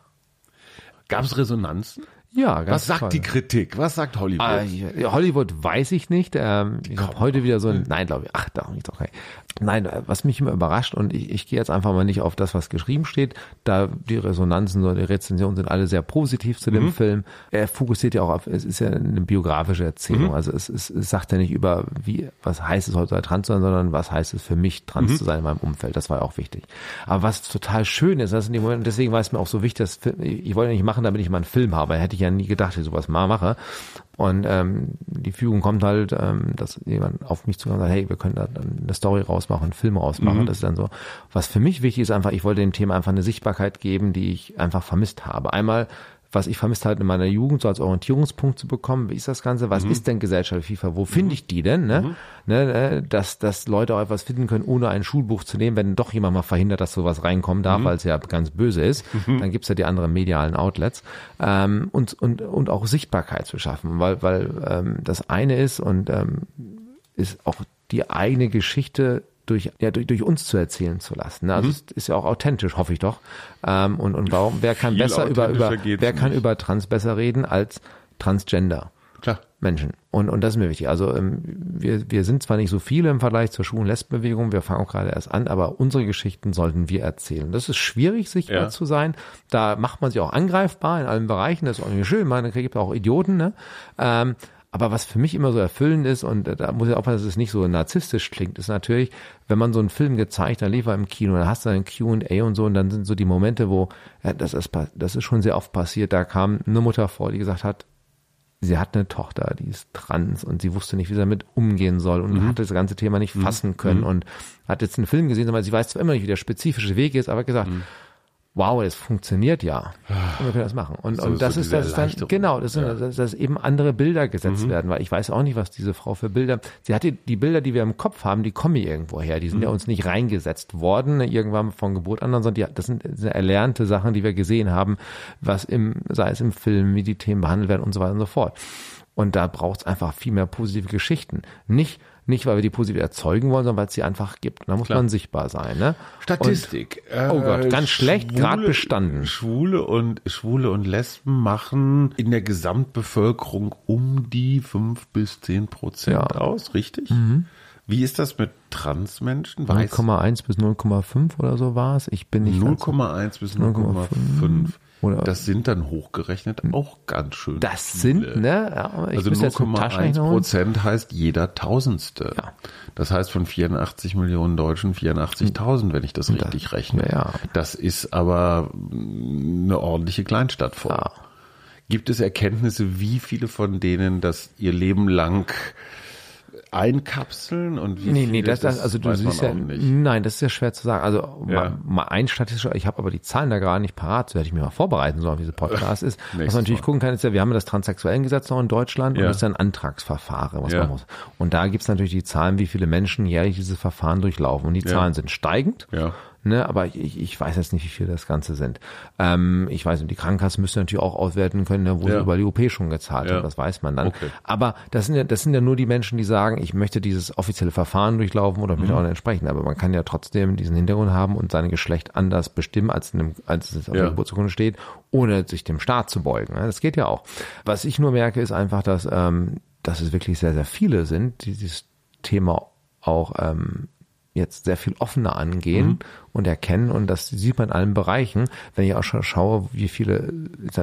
Gab es Resonanzen? Ja ganz Was sagt toll. die Kritik? Was sagt Hollywood? Ah, Hollywood weiß ich nicht. Ähm, ich habe heute wieder so ein, nein, glaube ich, ach, doch nicht, doch nicht. Nein, äh, was mich immer überrascht und ich, ich gehe jetzt einfach mal nicht auf das, was geschrieben steht, da die Resonanzen oder die Rezensionen sind alle sehr positiv zu dem Mhm. Film. Er fokussiert ja auch auf, es ist ja eine biografische Mhm. Erzählung, also es, es, es sagt ja nicht über, wie, was heißt es heute trans zu sein, sondern was heißt es für mich Mhm. trans zu sein in meinem Umfeld. Das war ja auch wichtig. Aber was total schön ist, das in dem Moment, deswegen war es mir auch so wichtig, dass ich wollte ja nicht machen, damit ich mal einen Film habe. Hätte ich ja nie gedacht, dass ich sowas mal mache. Und ähm, die Fügung kommt halt, ähm, dass jemand auf mich zukommt und sagt, hey, wir können da dann eine Story rausmachen, einen Film rausmachen. Das ist dann so. Was für mich wichtig ist einfach, ich wollte dem Thema einfach eine Sichtbarkeit geben, die ich einfach vermisst habe. Einmal was ich vermisst hatte in meiner Jugend, so als Orientierungspunkt zu bekommen, wie ist das Ganze, was ist denn Gesellschaft FIFA, wo finde ich die denn, ne? ne äh, dass, dass Leute auch etwas finden können, ohne ein Schulbuch zu nehmen, wenn doch jemand mal verhindert, dass sowas reinkommen darf, weil es ja ganz böse ist, dann gibt's ja die anderen medialen Outlets ähm, und, und, und auch Sichtbarkeit zu schaffen, weil, weil ähm, das eine ist und ähm, ist auch die eigene Geschichte durch, ja, durch, durch uns zu erzählen zu lassen. Ne? Also es ist ja auch authentisch, hoffe ich doch. Ähm, und, und warum, wer kann Viel besser über, über wer kann nicht. über Trans besser reden als Transgender? Klar. Menschen. Und, und das ist mir wichtig. Also ähm, wir, wir sind zwar nicht so viele im Vergleich zur Schwulen Lesbenbewegung, wir fangen auch gerade erst an, aber unsere Geschichten sollten wir erzählen. Das ist schwierig, sichtbar Ja. zu sein. Da macht man sich auch angreifbar in allen Bereichen. Das ist auch nicht schön. Man gibt auch Idioten. Ne? Ähm, aber was für mich immer so erfüllend ist, und da muss ich aufpassen, dass es nicht so narzisstisch klingt, ist natürlich, wenn man so einen Film gezeigt, dann lief er im Kino, dann hast du ein Q&A und so, und dann sind so die Momente, wo, ja, das ist, das ist schon sehr oft passiert, da kam eine Mutter vor, die gesagt hat, sie hat eine Tochter, die ist trans und sie wusste nicht, wie sie damit umgehen soll und hat das ganze Thema nicht fassen können und hat jetzt einen Film gesehen, aber sie weiß zwar immer nicht, wie der spezifische Weg ist, aber hat gesagt, wow, es funktioniert ja. Und wir können das machen. Und, So- und das so ist diese das ist dann, genau, das sind, Ja. dass, dass eben andere Bilder gesetzt werden, weil ich weiß auch nicht, was diese Frau für Bilder, sie hatte die Bilder, die wir im Kopf haben, die kommen irgendwo her, die sind ja uns nicht reingesetzt worden, ne, irgendwann von Geburt an, sondern die, das sind sehr erlernte Sachen, die wir gesehen haben, was im, sei es im Film, wie die Themen behandelt werden und so weiter und so fort. Und da braucht es einfach viel mehr positive Geschichten. Nicht, nicht, weil wir die positiv erzeugen wollen, sondern weil es sie einfach gibt. Und da muss Klar. man sichtbar sein. Ne? Statistik. Oh Gott, Äh, ganz schlecht, grad bestanden. Schwule und Schwule und Lesben machen in der Gesamtbevölkerung um die fünf bis zehn Prozent Ja. Mhm. aus, richtig? Wie ist das mit Transmenschen? Weiß 0,1 bis 0,5 oder so war es. Ich bin nicht ganz- 0,1 bis 0,5. 0,5. Oder- Das sind dann hochgerechnet auch ganz schön. Das viele. sind, ne? Ja, Also müsste jetzt einen 0,1 Taschenrechner holen. Prozent heißt jeder Tausendste. Ja. Das heißt von 84 Millionen Deutschen 84.000, wenn ich das richtig rechne. ja. Das ist aber mm, eine ordentliche Kleinstadt voll. Ja. Gibt es Erkenntnisse, wie viele von denen das ihr Leben lang einkapseln und wie Nee, nee, das, das, also du siehst ja, nein, das ist ja schwer zu sagen. Also Ja. mal, mal ein statistischer, ich habe aber die Zahlen da gerade nicht parat, so hätte ich mir mal vorbereiten sollen, wie dieser Podcast (laughs) ist. Was man natürlich Mal. gucken kann, ist ja, wir haben ja das Transsexuellengesetz noch in Deutschland und Ja. das ist ja ein Antragsverfahren, was Ja. man muss. Und da gibt's natürlich die Zahlen, wie viele Menschen jährlich dieses Verfahren durchlaufen. Und die. Zahlen sind steigend. Ja. Ne, aber ich, ich weiß jetzt nicht, wie viele das Ganze sind. Ähm, ich weiß nicht, die Krankenkassen müssen natürlich auch auswerten können, ne, wo Ja. sie über die OP schon gezahlt Ja. haben, das weiß man dann. Okay. Aber das sind ja, das sind ja nur die Menschen, die sagen, ich möchte dieses offizielle Verfahren durchlaufen oder Mhm. möchte auch entsprechen. Aber man kann ja trotzdem diesen Hintergrund haben und sein Geschlecht anders bestimmen, als, in dem, als es auf Ja. der Geburtsurkunde steht, ohne sich dem Staat zu beugen. ne. Das geht ja auch. Was ich nur merke, ist einfach, dass, ähm, dass es wirklich sehr, sehr viele sind, die dieses Thema auch ähm, jetzt sehr viel offener angehen Mhm. Und erkennen und das sieht man in allen Bereichen. Wenn ich auch schon schaue, wie viele,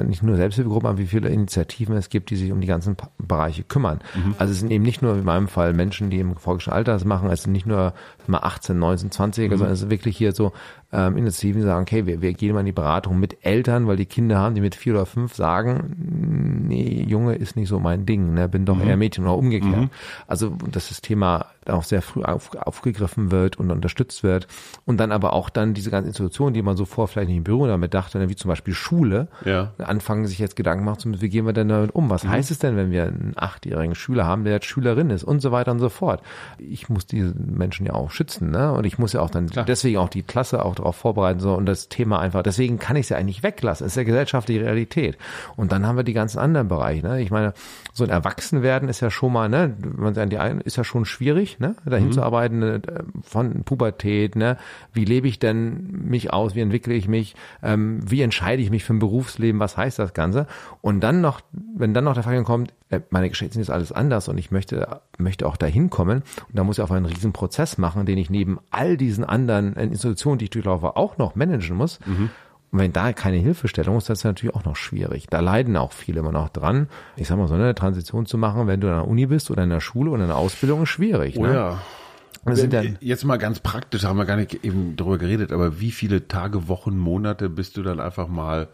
nicht nur Selbsthilfegruppen, aber wie viele Initiativen es gibt, die sich um die ganzen Bereiche kümmern. Mhm. Also es sind eben nicht nur in meinem Fall Menschen, die im folgischen Alter das machen, es sind nicht nur mal 18, 19, 20, Mhm. sondern es ist wirklich hier so ähm, Initiativen, die sagen, okay, wir, wir gehen mal in die Beratung mit Eltern, weil die Kinder haben, die mit vier oder fünf sagen, nee, Junge ist nicht so mein Ding, ne, bin doch eher Mädchen oder umgekehrt. Also dass das Thema auch sehr früh auf, aufgegriffen wird und unterstützt wird und dann aber auch dann diese ganzen Institutionen, die man so vor vielleicht nicht in Berührung damit dachte, ne, wie zum Beispiel Schule, Ja. anfangen sich jetzt Gedanken machen wie gehen wir denn damit um? Was heißt es denn, wenn wir einen achtjährigen Schüler haben, der jetzt Schülerin ist und so weiter und so fort? Ich muss diese Menschen ja auch schützen, ne? Und ich muss ja auch dann deswegen auch die Klasse auch darauf vorbereiten so und das Thema einfach. Deswegen kann ich es ja eigentlich weglassen. Es ist ja gesellschaftliche Realität. Und dann haben wir die ganzen anderen Bereiche. Ne? Ich meine, so ein Erwachsenwerden ist ja schon mal, ne, man sagt, die einen ist ja schon schwierig, ne, dahin zu arbeiten, ne, von Pubertät, ne, wie lebe ich denn mich aus, wie entwickle ich mich, ähm, wie entscheide ich mich für ein Berufsleben, was heißt das Ganze? Und dann noch, wenn dann noch der Fall kommt, äh, meine Geschichte sind jetzt alles anders und ich möchte, möchte auch dahin kommen. Und da muss ich auf einen riesen Prozess machen, den ich neben all diesen anderen Institutionen, die ich durchlaufe, auch noch managen muss. Und wenn da keine Hilfestellung ist, das ist natürlich auch noch schwierig. Da leiden auch viele immer noch dran. Ich sag mal, so eine Transition zu machen, wenn du in der Uni bist oder in der Schule oder in der Ausbildung, ist schwierig. Oh ne? ja. Sind dann, Jetzt mal ganz praktisch, haben wir gar nicht eben drüber geredet, aber wie viele Tage, Wochen, Monate bist du dann einfach mal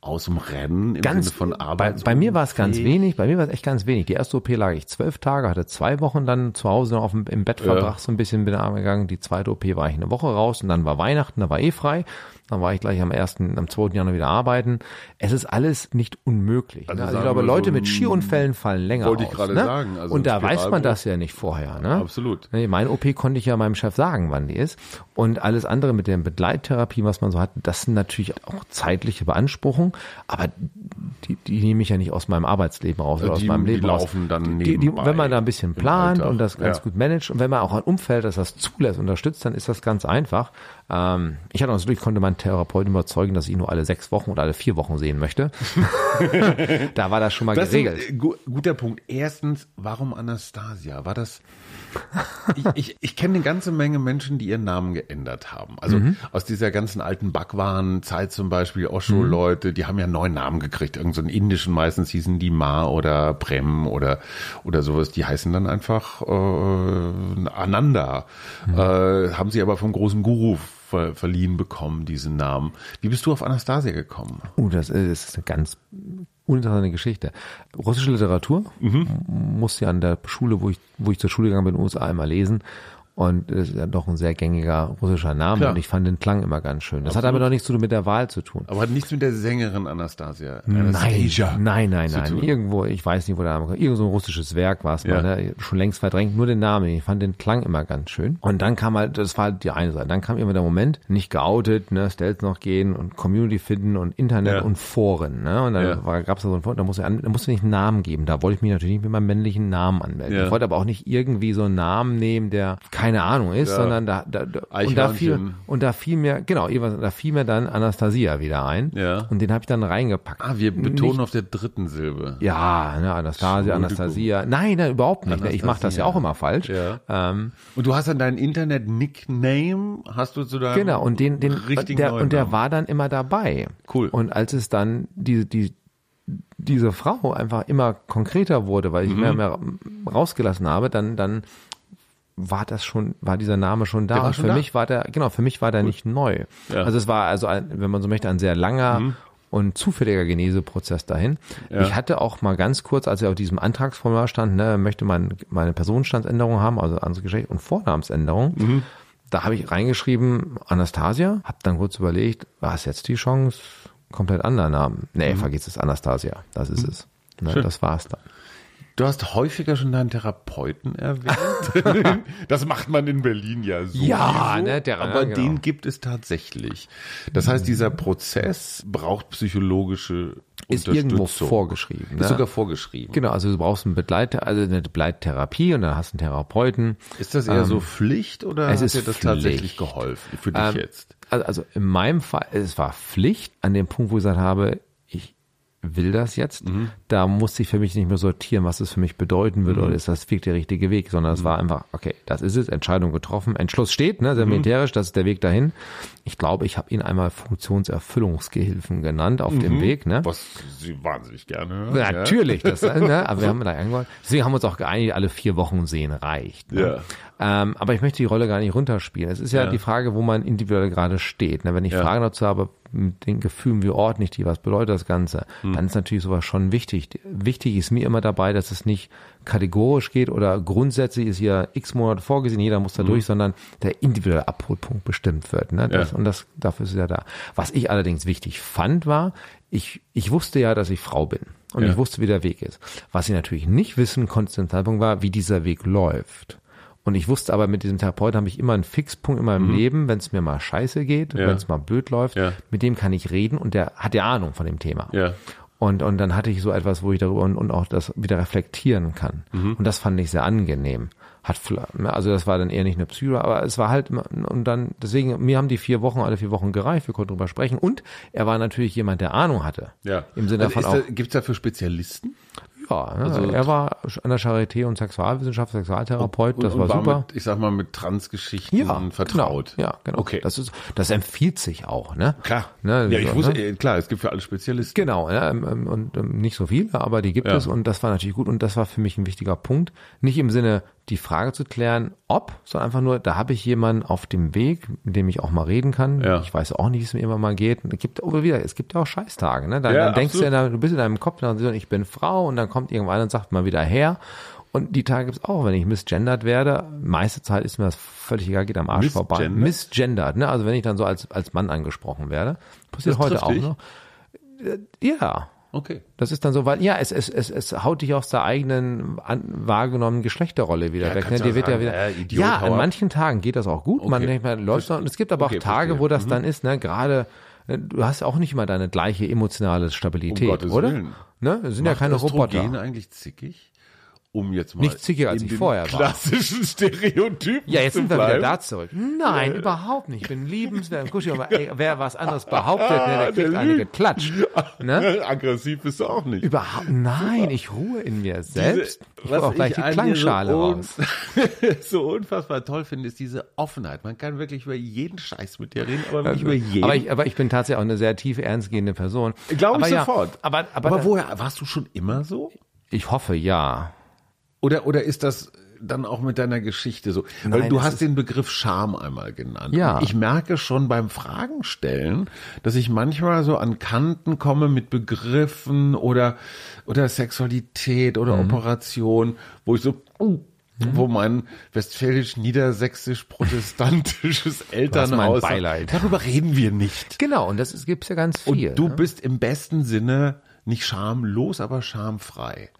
aus dem Rennen im ganz, Sinne von bei, Arbeit? bei mir war es ganz wenig, bei mir war es echt ganz wenig. Die erste OP lag ich zwölf Tage, hatte zwei Wochen dann zu Hause noch auf dem, im Bett verbracht, so ein bisschen bin arm gegangen. Die zweite OP war ich eine Woche raus und dann war Weihnachten, da war eh frei. Dann war ich gleich am ersten, am zweiten Januar wieder arbeiten. Es ist alles nicht unmöglich. Also ne? Also ich glaube, Leute so mit Skiunfällen fallen länger Wollte aus. ich gerade ne? sagen, also und da weiß man das ja nicht vorher. Ne? Absolut. Nee, meine OP konnte ich ja meinem Chef sagen, wann die ist. Und alles andere mit der Begleittherapie, was man so hat, das sind natürlich auch zeitliche Beanspruchungen, aber die, die nehme ich ja nicht aus meinem Arbeitsleben raus oder aus Die- meinem die Leben raus. laufen dann die, die, nebenbei Wenn man da ein bisschen plant und das ganz Ja. gut managt und wenn man auch ein Umfeld, das das zulässt, unterstützt, dann ist das ganz einfach. Ähm, ich hatte natürlich, konnte meinen Therapeuten überzeugen, dass ich ihn nur alle sechs Wochen oder alle vier Wochen sehen möchte. (laughs) da war das schon mal Das ist ein geregelt. äh, gu guter Punkt. Erstens, warum Anastasia? War das? ich ich, ich kenne eine ganze Menge Menschen, die ihren Namen geändert haben. Also Mhm. aus dieser ganzen alten Backwaren-Zeit zum Beispiel, Osho-Leute, die haben ja einen neuen Namen gekriegt. Irgend so einen indischen, meistens hießen die Ma oder Prem oder, oder sowas. Die heißen dann einfach äh, Ananda. Mhm. Äh, haben sie aber vom großen Guru ver verliehen bekommen, diesen Namen. Wie bist du auf Anastasia gekommen? Uh, das ist das ist eine ganz uninteressante Geschichte. Russische Literatur musste ja an der Schule, wo ich, wo ich zur Schule gegangen bin, in den USA immer lesen. Und das ist ja doch ein sehr gängiger russischer Name Klar. und ich fand den Klang immer ganz schön. Das hat aber doch nichts zu mit der Wahl zu tun. Aber hat nichts mit der Sängerin Anastasia. Nein, Anastasia nein, nein, nein. tun. Irgendwo, ich weiß nicht, wo der Name kommt. Irgend so ein russisches Werk war es Ja. mal, ne? schon längst verdrängt, nur den Namen. Ich fand den Klang immer ganz schön. Und dann kam halt, das war halt die eine Seite. Dann kam immer der Moment, nicht geoutet, ne, Stealth noch gehen und Community finden und Internet Ja. und Foren, ne? Und dann Ja. war, gab's da so ein Forum, da musste, da musste nicht einen Namen geben. Da wollte ich mich natürlich nicht mit meinem männlichen Namen anmelden. Ich wollte aber auch nicht irgendwie so einen Namen nehmen, der keine Ahnung ist, Ja. sondern da, da, da und da fiel, und da fiel mir, genau, da fiel mir dann Anastasia wieder ein. Ja. Und den habe ich dann reingepackt. Ah, wir betonen auf der dritten Silbe. Ja, ne, Anastasia. Anastasia. Nein, nein, überhaupt nicht. Ne? Ich mache das ja auch immer falsch. Ja. Ähm, Und du hast dann deinen Internet-Nickname, hast du zu deinem genau, und den, den richtigen der, und der war dann immer dabei. Cool. Und als es dann die, die, diese Frau einfach immer konkreter wurde, weil ich Mhm. mehr und mehr rausgelassen habe, dann, dann war das schon, war dieser Name schon da. Und für da. mich war der, genau, für mich war der nicht neu. Ja. Mhm. Also es war also, ein, wenn man so möchte, ein sehr langer und zufälliger Geneseprozess dahin. Ja. Ich hatte auch mal ganz kurz, als ich auf diesem Antragsformular stand, ne, möchte man meine Personenstandsänderung haben, also anderes Geschlecht und Vornamensänderung. Mhm. Da habe ich reingeschrieben Anastasia, habe dann kurz überlegt, war es jetzt die Chance, komplett anderen Namen? Nee, vergiss es, Anastasia, das ist es. Ne, Mhm. Das war's dann. Du hast häufiger schon deinen Therapeuten erwähnt. (laughs) das macht man in Berlin ja so. Ja, ne, der- aber ja, genau. den gibt es tatsächlich. Das heißt, dieser Prozess braucht psychologische Ist irgendwo vorgeschrieben. Ne? Ist sogar vorgeschrieben. Genau, also du brauchst einen Begleiter, also eine Begleittherapie und dann hast du einen Therapeuten. Ist das eher so Pflicht oder Ähm, es hat ist dir das Pflicht. tatsächlich geholfen für dich Ähm, jetzt? Also, also in meinem Fall, es war Pflicht an dem Punkt, wo ich gesagt habe, will das jetzt. Mhm. Da musste ich für mich nicht mehr sortieren, was es für mich bedeuten würde oder ist das wirklich der richtige Weg, sondern Mhm. es war einfach, okay, das ist es, Entscheidung getroffen, Entschluss steht, ne, sehr Mhm. militärisch, das ist der Weg dahin. Ich glaube, ich habe ihn einmal Funktionserfüllungsgehilfen genannt auf dem Weg, ne? Was Sie wahnsinnig gerne. Ja, Natürlich, das, ne? (laughs) aber wir haben da eingeholt. Deswegen haben wir uns auch geeinigt, alle vier Wochen sehen reicht. Ne? Ähm, aber ich möchte die Rolle gar nicht runterspielen. Es ist ja, Ja. die Frage, wo man individuell gerade steht. Ne? Wenn ich Ja. Fragen dazu habe, mit den Gefühlen, wie ordne ich die, was bedeutet das Ganze, Hm. dann ist natürlich sowas schon wichtig. Wichtig ist mir immer dabei, dass es nicht kategorisch geht oder grundsätzlich ist hier x Monate vorgesehen, jeder muss da durch, sondern der individuelle Abholpunkt bestimmt wird. Ne? Das, Hm. Ja. Und das, dafür ist es ja da. Was ich allerdings wichtig fand, war, ich, ich wusste ja, dass ich Frau bin. Und Ja. ich wusste, wie der Weg ist. Was ich natürlich nicht wissen konnte zu dem Zeitpunkt war, wie dieser Weg läuft. Und ich wusste aber, mit diesem Therapeuten habe ich immer einen Fixpunkt in meinem Leben, wenn es mir mal scheiße geht, Mhm. Ja. wenn es mal blöd läuft, Ja. mit dem kann ich reden und der hat ja Ahnung von dem Thema. Ja. Und, und dann hatte ich so etwas, wo ich darüber und, und auch das wieder reflektieren kann. Mhm. Und das fand ich sehr angenehm. Hat, ne, also das war dann eher nicht eine Psycho, aber es war halt, und dann, deswegen, mir haben die vier Wochen, alle vier Wochen gereicht, wir konnten drüber sprechen. Und er war natürlich jemand, der Ahnung hatte. Ja. Im Sinne also davon auch, Gibt es dafür Spezialisten? Ja, ne, also- er war an der Charité und Sexualwissenschaft, Sexualtherapeut, das und war super. Mit, ich sag mal, mit Transgeschichten ja, vertraut. Genau, ja, genau. Okay. Das ist, das empfiehlt sich auch, ne? Klar. Ne, ja, ich so, wusste, ne? äh, klar, es gibt für alle Spezialisten. Genau, ähm, ähm, und ähm, nicht so viele, aber die gibt Ja. es und das war natürlich gut und das war für mich ein wichtiger Punkt. Nicht im Sinne, die Frage zu klären, ob, sondern einfach nur, da habe ich jemanden auf dem Weg, mit dem ich auch mal reden kann. Ja. Ich weiß auch nicht, wie es mir immer mal geht. Es gibt aber wieder, es gibt ja auch Scheißtage, ne? Dann, Ja, dann denkst du absolut. ja, du bist in deinem Kopf, dann ich bin Frau und dann kommt irgendwann und sagt mal wieder her. Und die Tage gibt's auch, wenn ich misgendert werde. Meiste Zeit ist mir das völlig egal, geht am Arsch vorbei. Misgendert? Misgendert, ne? Also wenn ich dann so als, als Mann angesprochen werde. Passiert Das heute auch dich? noch. Äh, Ja, Okay. das ist dann so, weil ja, es, es, es, es haut dich aus der eigenen an, wahrgenommenen Geschlechterrolle wieder Ja, weg. Ne? Dir ja wird ja sagen, wieder. äh, Idiot, ja, an manchen Tagen geht das auch gut. Man Okay. denkt, man läuft noch. Und es gibt aber auch Okay, Tage, verstehe. wo das dann ist, ne, gerade äh, du hast auch nicht immer deine gleiche emotionale Stabilität, Um oder? Willen. Ne? Das sind ja Macht keine Östrogen Roboter. eigentlich zickig? Um jetzt mal Nicht zickiger, als ich vorher war. klassischen Stereotypen Ja, jetzt sind wir wieder da zurück. Nein, überhaupt nicht. Ich bin liebenswert und kuschelig. Aber ey, wer was anderes behauptet, ne, der kriegt der eine geklatscht. Ne? (laughs) Aggressiv bist du auch nicht. Überhaupt, nein, ich ruhe in mir selbst. ich was hol auch gleich ich die Klangschale so, raus. (laughs) so unfassbar toll finde, ist diese Offenheit. Man kann wirklich über jeden Scheiß mit dir reden, aber wirklich über jeden. Aber ich, aber ich bin tatsächlich auch eine sehr tiefe, ernstgehende Person. Glaube ich aber ja, sofort. Aber, aber, aber woher, warst du schon immer so? ich hoffe, ja. Oder, oder ist das dann auch mit deiner Geschichte so? Weil Nein, du hast den Begriff Scham einmal genannt. Ja. Und ich merke schon beim Fragen stellen, dass ich manchmal so an Kanten komme mit Begriffen oder, oder Sexualität oder Mhm. Operation, wo ich so, uh, wo mein westfälisch-niedersächsisch-protestantisches (laughs) Elternhaus. Beileid. Darüber reden wir nicht. Genau, und das ist, gibt's ja ganz viel. Und du ne? bist im besten Sinne nicht schamlos, aber schamfrei.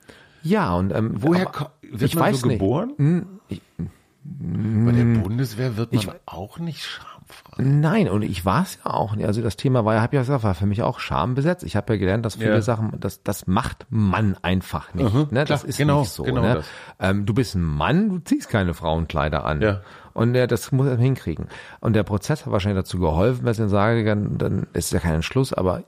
Ja, und ähm, Woher aber wird ich man weiß so geboren? Hm, ich, Bei der Bundeswehr wird man Ich- auch nicht schamfrei. Nein, und ich war es ja auch nicht. Also das Thema war ja, hab ja gesagt, war für mich auch schambesetzt. Ich habe ja gelernt, dass viele Ja. Sachen, das, das macht man einfach nicht. Mhm, ne? Das klar, ist genau, nicht so. genau ne? Ähm, du bist ein Mann, du ziehst keine Frauenkleider an. Ja. Und äh, das muss er hinkriegen. Und der Prozess hat wahrscheinlich dazu geholfen, wenn ich dann sage, dann, dann ist ja kein Entschluss, aber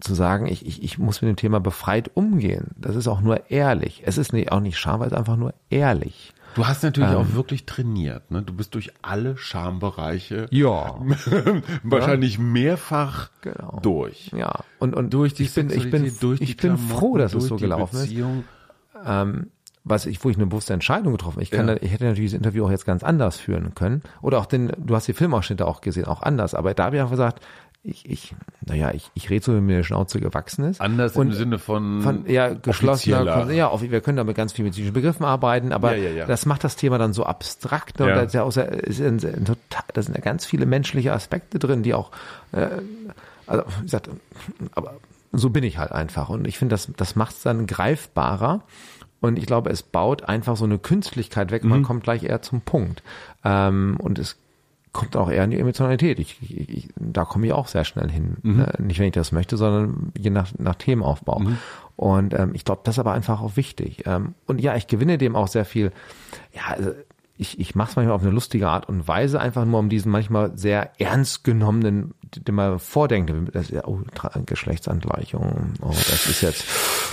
zu sagen, ich, ich, ich muss mit dem Thema befreit umgehen, das ist auch nur ehrlich. Es ist nicht, auch nicht Scham, weil es einfach nur ehrlich. Du hast natürlich Ähm. auch wirklich trainiert. Ne? Du bist durch alle Schambereiche Ja. (laughs) wahrscheinlich mehrfach Genau. durch. Ja. Und, und Durch die ich bin, ich bin, durch ich die bin Klamotten, froh, dass es so gelaufen ist. Beziehung. was ich, wo ich eine bewusste Entscheidung getroffen habe. Ich, kann Ja. ich hätte natürlich dieses Interview auch jetzt ganz anders führen können. Oder auch den, du hast die Filmausschnitte auch gesehen, auch anders. Aber da habe ich einfach gesagt, ich, ich, naja, ich, ich rede so, wie mir die Schnauze gewachsen ist. Anders Und im Sinne von, von ja geschlossener ja auf, wir können da mit ganz vielen medizinischen Begriffen arbeiten aber Ja, ja, ja. das macht das Thema dann so abstrakt und Ja. da ist ja auch sehr, ist ein, total, da sind ja ganz viele menschliche Aspekte drin die auch äh, also wie gesagt aber so bin ich halt einfach und ich finde das das macht es dann greifbarer und ich glaube es baut einfach so eine Künstlichkeit weg und Mhm. man kommt gleich eher zum Punkt ähm, und es kommt auch eher in die Emotionalität. Ich, ich, ich, da komme ich auch sehr schnell hin. Mhm. Ne? Nicht, wenn ich das möchte, sondern je nach, nach Themenaufbau. Und ähm, ich glaube, das ist aber einfach auch wichtig. Ähm, und ja, ich gewinne dem auch sehr viel. Ja, also ich, ich mache es manchmal auf eine lustige Art und Weise, einfach nur um diesen manchmal sehr ernst genommenen, den man vordenkt, das ist ja, oh, Geschlechtsangleichung, oh, das ist jetzt,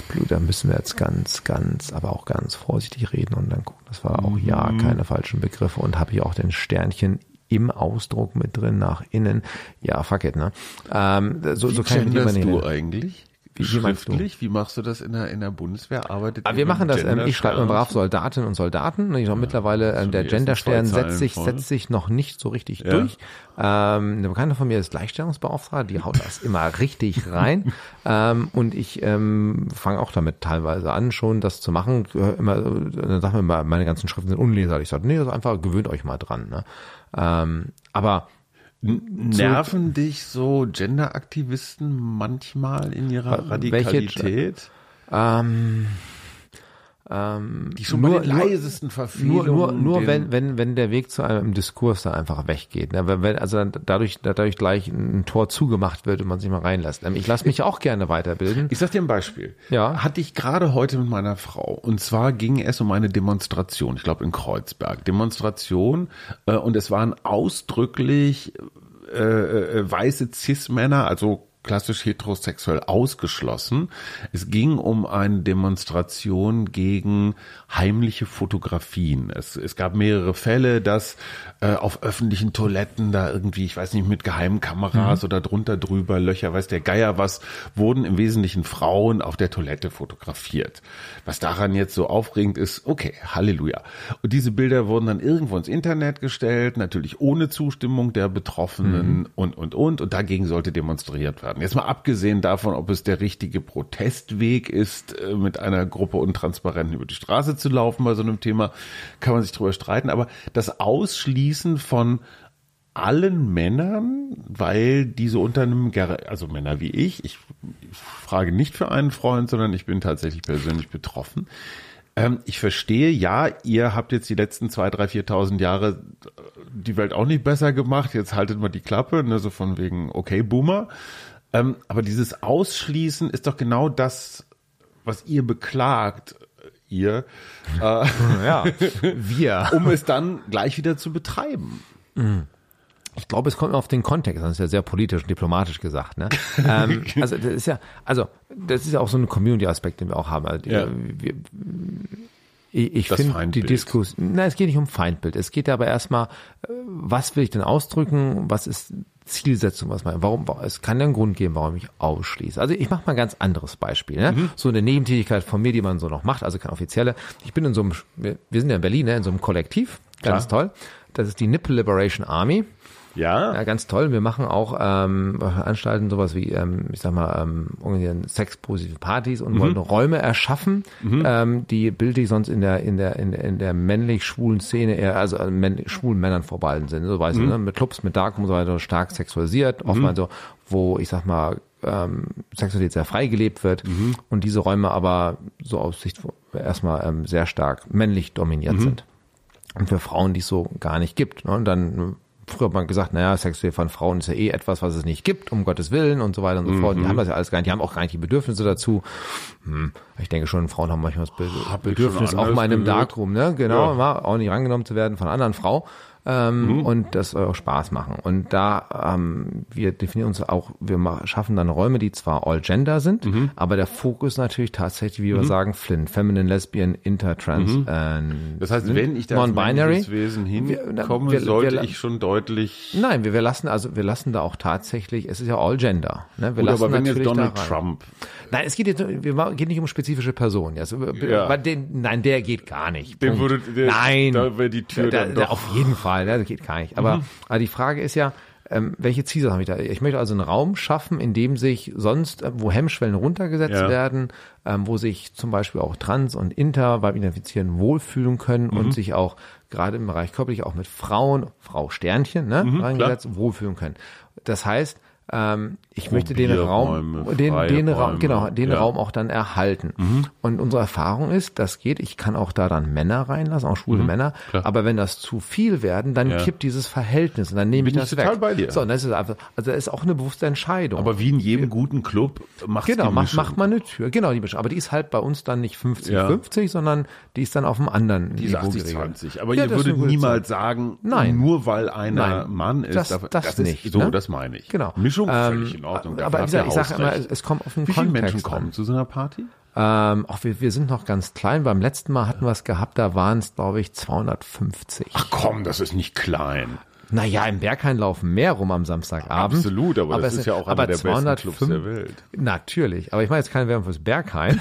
Blut, da müssen wir jetzt ganz, ganz, aber auch ganz vorsichtig reden und dann gucken, das war auch ja keine falschen Begriffe und habe hier auch den Sternchen im Ausdruck mit drin nach innen. Ja, fuck it, ne? Ähm, so, so Wie kann ich genderst jemandem du eigentlich? Wie-? Schriftlich? Wie machst du das in der, in der Bundeswehr? Arbeitet Aber wir machen das, ähm, ich schreibe immer brav? Soldatinnen und Soldaten. Ich glaube mittlerweile, ähm, der Genderstern setzt sich, voll. setzt sich noch nicht so richtig Ja. durch. Ähm, eine Bekannte von mir ist Gleichstellungsbeauftragte, die haut das immer richtig rein. (laughs) ähm, und ich ähm, fange auch damit teilweise an, schon das zu machen. Immer, dann sagen wir mal, meine ganzen Schriften sind unleserlich. Ich sage, nee, das ist einfach, gewöhnt euch mal dran. Ne? Ähm, aber Nerven dich so Genderaktivisten manchmal in ihrer Äh, welche- Radikalität? ähm, ähm, Die schon nur- bei den nur- leisesten Nur, Verfehlungen. nur, nur den- wenn, wenn, wenn der Weg zu einem Diskurs da einfach weggeht. Ne? Wenn, wenn, also dadurch, dadurch gleich ein Tor zugemacht wird und man sich mal reinlässt. Ähm, Ich lasse mich auch gerne weiterbilden. Ich sag dir ein Beispiel. Ja. Hatte ich gerade heute mit meiner Frau. Und zwar ging es um eine Demonstration, ich glaube in Kreuzberg. Demonstration äh, und es waren ausdrücklich äh, äh, weiße Cis-Männer, also klassisch heterosexuell ausgeschlossen. Es ging um eine Demonstration gegen heimliche Fotografien. Es, es gab mehrere Fälle, dass äh, auf öffentlichen Toiletten da irgendwie, ich weiß nicht, mit geheimen Kameras oder drunter drüber Löcher, weiß der Geier was, wurden im Wesentlichen Frauen auf der Toilette fotografiert. Was daran jetzt so aufregend ist, okay, Halleluja. Und diese Bilder wurden dann irgendwo ins Internet gestellt, natürlich ohne Zustimmung der Betroffenen und, und, und. Und dagegen sollte demonstriert werden. Jetzt mal abgesehen davon, ob es der richtige Protestweg ist, äh, mit einer Gruppe Untransparenten über die Straße zu laufen bei so einem Thema, kann man sich drüber streiten. Aber das Ausschließen von allen Männern, weil diese unter einem, Ger- also Männer wie ich, ich, ich frage nicht für einen Freund, sondern ich bin tatsächlich persönlich betroffen. Ähm, ich verstehe, ja, ihr habt jetzt die letzten zwei, drei, viertausend Jahre äh, die Welt auch nicht besser gemacht, jetzt haltet mal die Klappe, ne, so von wegen, okay, Boomer. Ähm, aber dieses Ausschließen ist doch genau das, was ihr beklagt, äh, ihr, äh, Ja, (laughs) wir. um es dann gleich wieder zu betreiben. Ich glaube, es kommt auf den Kontext, das ist ja sehr politisch und diplomatisch gesagt. Ne? (laughs) ähm, also das ist ja, also das ist ja auch so ein Community-Aspekt, den wir auch haben. Also, Ja. wir, ich ich finde die. Diskussion, nein, es geht nicht um Feindbild. Es geht aber erstmal, äh, was will ich denn ausdrücken? Was ist Zielsetzung? Was mein, warum? Es kann ja einen Grund geben, warum ich ausschließe. Also ich mache mal ein ganz anderes Beispiel. Ne? Mhm. So eine Nebentätigkeit von mir, die man so noch macht, also keine offizielle. Ich bin in so einem, wir sind ja in Berlin, ne, in so einem Kollektiv. ganz toll. Das ist die Nipple Liberation Army. Ja. Ja, ganz toll. Wir machen auch ähm, veranstalten sowas wie, ähm, ich sag mal, ähm, organisieren sexpositive Partys und wollen Räume erschaffen, ähm, die bildlich sonst in der in der in, der- in der männlich-schwulen Szene eher also an männ schwulen Männern vorbehalten sind. So weißt du, ne? mit Clubs, mit Dark und so weiter stark sexualisiert, oftmals so, wo ich sag mal ähm, Sexualität sehr frei gelebt wird und diese Räume aber so aus Sicht erstmal ähm, sehr stark männlich dominiert sind und für Frauen, die es so gar nicht gibt. Ne? Und dann früher hat man gesagt, naja, Sexualität von Frauen ist ja eh etwas, was es nicht gibt, um Gottes Willen und so weiter und so fort. Die haben das ja alles gar nicht, die haben auch gar nicht die Bedürfnisse dazu. Hm, ich denke schon, Frauen haben manchmal das Bedürfnis, auch mal in einem. Darkroom, ne? Genau, Ja. Mhm. auch nicht rangenommen zu werden von einer anderen Frau. Ähm, Und das soll auch Spaß machen. Und da, ähm, wir definieren uns auch, wir schaffen dann Räume, die zwar all gender sind, Mhm. aber der Fokus natürlich tatsächlich, wie wir sagen, Flynn, Feminine, Lesbian, Inter, Trans, äh, Mhm. Das heißt, wenn ich da als Wesen Wir- hinkomme, wir- sollte wir- ich schon deutlich. Nein, wir, wir lassen also wir lassen da auch tatsächlich, es ist ja all gender. Ne? Wir Gut, lassen aber wenn jetzt Donald. Trump. Nein, es geht jetzt wir geht nicht um spezifische Personen. Also, Ja. den, nein, der geht gar nicht. Punkt. würde- der- nein, da wäre die Tür da, da, Mhm. auf jeden Fall, ne, das geht gar nicht. Aber, aber die Frage ist ja, ähm, welche Ziele habe ich da? Ich möchte also einen Raum schaffen, in dem sich sonst, äh, wo Hemmschwellen runtergesetzt Ja. werden, ähm, wo sich zum Beispiel auch Trans und Inter beim Identifizieren wohlfühlen können Mhm. und sich auch gerade im Bereich körperlich auch mit Frauen, Frau Sternchen, ne, Mhm, reingesetzt, wohlfühlen können. Das heißt, ähm, ich möchte den Raum, den, den, Raum, genau, den ja. Raum auch dann erhalten. Und unsere Erfahrung ist, das geht, ich kann auch da dann Männer reinlassen, auch schwule Männer, Mhm. klar. aber wenn das zu viel werden, dann Ja. kippt dieses Verhältnis und dann nehme Bin ich ich das total weg. bei dir. So, das ist einfach, also das ist auch eine bewusste Entscheidung. Aber wie in jedem guten Club macht Genau, die macht, macht man eine Tür. Genau, die Mischung. Aber die ist halt bei uns dann nicht 50-50, Ja. sondern die ist dann auf einem anderen Die Niveau 80, geregelt. 20. Aber ihr das würdet niemals sagen, Nein. nur weil einer Nein. Mann ist. Das- das ist nicht, So, ne? das meine ich. Genau. Mischung Ähm, völlig in Ordnung. dafür aber wie gesagt, ich sage immer, es kommt auf den Wie viele Kontext Menschen an. kommen zu so einer Party? Ähm, auch wir, wir sind noch ganz klein. Beim letzten Mal hatten wir es gehabt, da waren es, glaube ich, 250. Ach komm, das ist nicht klein. Naja, im Berghain laufen mehr rum am Samstagabend. Absolut, aber das es ist ja auch aber einer der besten Clubs 205 der Welt. Natürlich, aber ich mache jetzt keine Werbung fürs Berghain,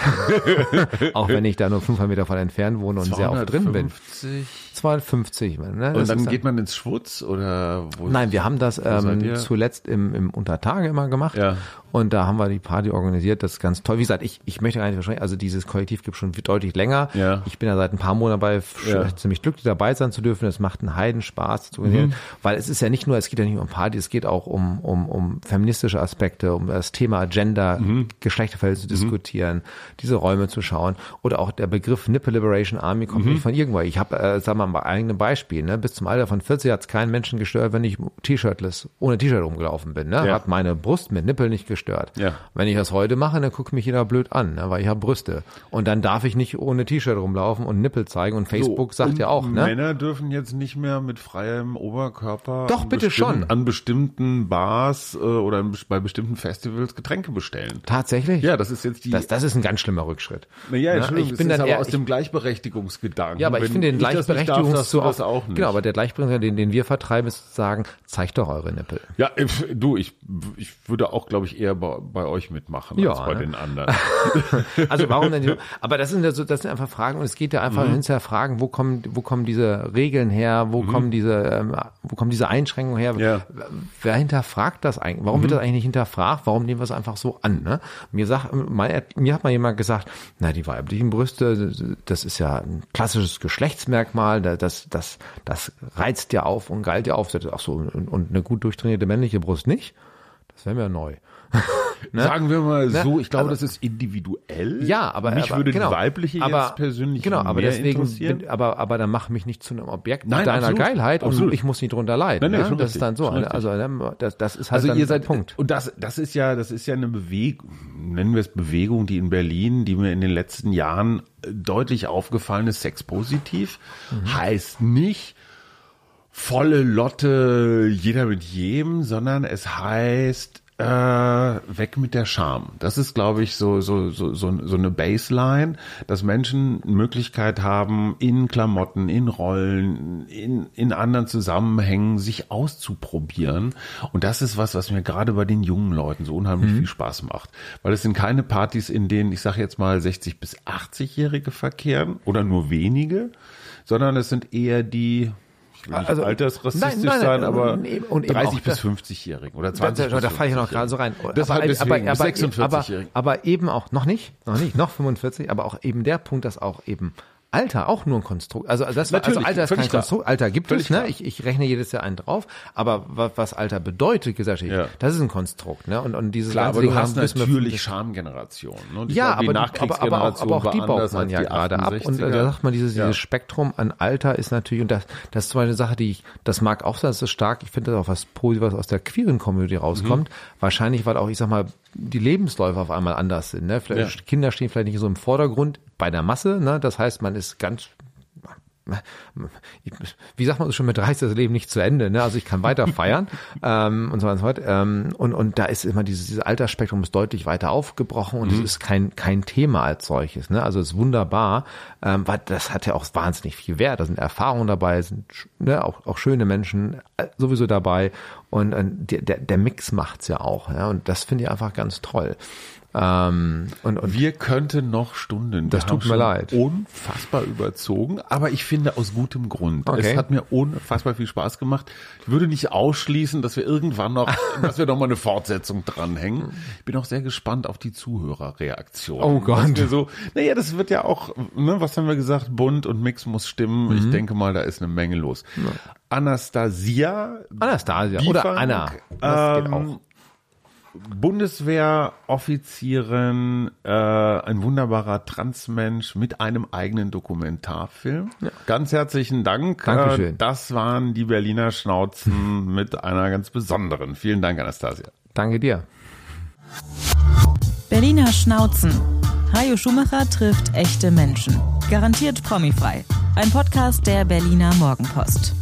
(laughs) auch wenn ich da nur 500 Meter von entfernt wohne und sehr oft drin bin. 250. 250. Ne? Und Das dann ist geht man ins Schwutz oder wo? Nein, wir haben das ähm, zuletzt im, im Untertage immer gemacht. Ja. Und da haben wir die Party organisiert. Das ist ganz toll. Wie gesagt, ich, ich möchte gar nicht wahrscheinlich, also dieses Kollektiv gibt schon deutlich länger. Ja. Ich bin ja seit ein paar Monaten dabei, Ja. ziemlich glücklich dabei sein zu dürfen. Es macht einen Heidenspaß zu organisieren. Mhm. Weil es ist ja nicht nur, es geht ja nicht nur um Party, es geht auch um, um, um feministische Aspekte, um das Thema Gender, Mhm. Geschlechterverhältnisse zu diskutieren, diese Räume zu schauen. Oder auch der Begriff Nipple Liberation Army Mhm. kommt nicht von irgendwo. Ich habe, äh, sagen wir mal, ein eigenes Beispiel. Ne? Bis zum Alter von 40 hat es keinen Menschen gestört, wenn ich T-Shirtless, ohne T-Shirt rumgelaufen bin. Ne? Ja. Hat meine Brust mit Nippel nicht gestört. Ja. Wenn ich das heute mache, dann guckt mich jeder blöd an, ne? weil ich habe Brüste. Und dann darf ich nicht ohne T-Shirt rumlaufen und Nippel zeigen. Und Facebook sagt und ja auch, ne? Männer dürfen jetzt nicht mehr mit freiem Oberkörper Doch, an bitte schon. an bestimmten Bars äh, oder bei bestimmten Festivals Getränke bestellen. Tatsächlich? Ja, das ist jetzt die. Das, das ist ein ganz schlimmer Rückschritt. naja, Ne? Entschuldigung, ich bin dann aber eher, aus dem Gleichberechtigungsgedanken. Ja, aber ich finde den das nicht darf, Gleichberechtigungs darfst du das auch nicht. Genau, aber der Gleichberechtigung, den, den wir vertreiben, ist zu sagen, zeigt doch eure Nippel. Ja, du, ich, ich würde auch, glaube ich, eher bei, bei euch mitmachen Ja, als bei ne? den anderen. (laughs) Also warum denn? (laughs) die- Aber das sind ja so, das sind einfach Fragen und es geht ja einfach Mhm. hinterher Fragen, wo kommen, wo kommen diese Regeln her, wo kommen diese, ähm, wo kommen diese Einschränkungen her? Mhm. Ja. Mhm. Wer hinterfragt das eigentlich? Warum wird das eigentlich nicht hinterfragt? Warum nehmen wir es einfach so an? Ne? Mir sagt, mein, mir hat mal jemand gesagt, na die weiblichen Brüste, das ist ja ein klassisches Geschlechtsmerkmal, da- das, das, das reizt ja auf und galt ja auf. Ach so und, und eine gut durchtrainierte männliche Brust nicht? Das wäre mir neu. (laughs) Sagen wir mal Ne? so, ich glaube, Aber- das ist individuell. Ja, aber mich aber, würde genau. die weibliche aber, jetzt persönlich genau, aber mehr deswegen interessieren. bin, aber aber dann mach mich nicht zu einem Objekt Nein, deiner absolut, Geilheit und absolut. ich muss nicht drunter leiden. Nein, nein, ne? das richtig, ist dann so. ne? Also ne, das, das ist halt Also dann ihr seid Punkt. und das das ist ja das ist ja eine Bewegung nennen wir es Bewegung die in Berlin die mir in den letzten Jahren äh, deutlich aufgefallen ist sexpositiv Mhm. heißt nicht volle Lotte jeder mit jedem sondern es heißt äh, weg mit der Scham. Das ist, glaube ich, so, so, so, so, so eine Baseline, dass Menschen Möglichkeit haben, in Klamotten, in Rollen, in, in anderen Zusammenhängen sich auszuprobieren. Und das ist was, was mir gerade bei den jungen Leuten so unheimlich viel Spaß macht. Weil es sind keine Partys, in denen, ich sage jetzt mal, 60 bis 80-Jährige verkehren oder nur wenige, sondern es sind eher die Also, altersrassistisch nein, nein, sein, aber und eben- und eben 30 auch bis da- 50-Jährigen oder Da, 20 da, da bis falle ich noch gerade so 50-Jährigen. rein. Deshalb bis aber, 46-Jährigen. aber, aber eben auch, noch nicht, noch nicht, noch 45, aber auch eben der Punkt, dass auch eben Alter auch nur ein Konstrukt, also das war, also Alter ist kein klar. Konstrukt, Alter gibt Völlig es, ne? klar. Ich, ich rechne jedes Jahr einen drauf, aber was, was Alter bedeutet gesellschaftlich, Ja. das ist ein Konstrukt, ne? Und, und dieses Klar, aber du Ding hast natürlich Schamgenerationen. Ne? Ja, glaube, aber, die, aber, aber, auch, aber auch die baut man ja gerade ab. Und 68er. da sagt man, dieses, Ja. dieses Spektrum an Alter ist natürlich, und das, das ist zum Beispiel eine Sache, die ich, das mag auch sein, das ist stark, ich finde das auch was Positives aus der queeren Community rauskommt. Mhm. Wahrscheinlich, weil auch, ich sag mal, die Lebensläufe auf einmal anders sind. Ne? Ja. Kinder stehen vielleicht nicht so im Vordergrund bei der Masse, ne? das heißt, man ist ganz wie sagt man so schon mit 30 ist das Leben nicht zu Ende, ne? Also ich kann weiter (laughs) feiern ähm, und so weiter und so fort. Ähm, und, und da ist immer dieses, dieses Altersspektrum ist deutlich weiter aufgebrochen und es ist kein, kein Thema als solches. Ne? Also es ist wunderbar, ähm, weil das hat ja auch wahnsinnig viel Wert. Da sind Erfahrungen dabei, sind ne, auch, auch schöne Menschen äh, sowieso dabei. Und der, der, der Mix macht's ja auch. Ja? Und das finde ich einfach ganz toll. Ähm, und, und Wir könnten noch Stunden. Das tut mir leid. Unfassbar überzogen, aber ich finde aus gutem Grund. Okay. Es hat mir unfassbar viel Spaß gemacht. Ich würde nicht ausschließen, dass wir irgendwann noch, (laughs) dass wir noch mal eine Fortsetzung dranhängen. Ich bin auch sehr gespannt auf die Zuhörerreaktion. Oh Gott. So, naja, das wird ja auch, ne, was haben wir gesagt? Bunt und Mix muss stimmen. Mhm. Ich denke mal, da ist eine Menge los. Anastasia. Anastasia Biefank, oder Anna. Das geht ähm, auch. Bundeswehroffizierin, äh, ein wunderbarer Transmensch mit einem eigenen Dokumentarfilm. Ganz herzlichen Dank. Dankeschön. Äh, das waren die Berliner Schnauzen (laughs) mit einer ganz besonderen. Vielen Dank, Anastasia. Danke dir. Berliner Schnauzen. Hajo Schumacher trifft echte Menschen. Garantiert promifrei. Ein Podcast der Berliner Morgenpost.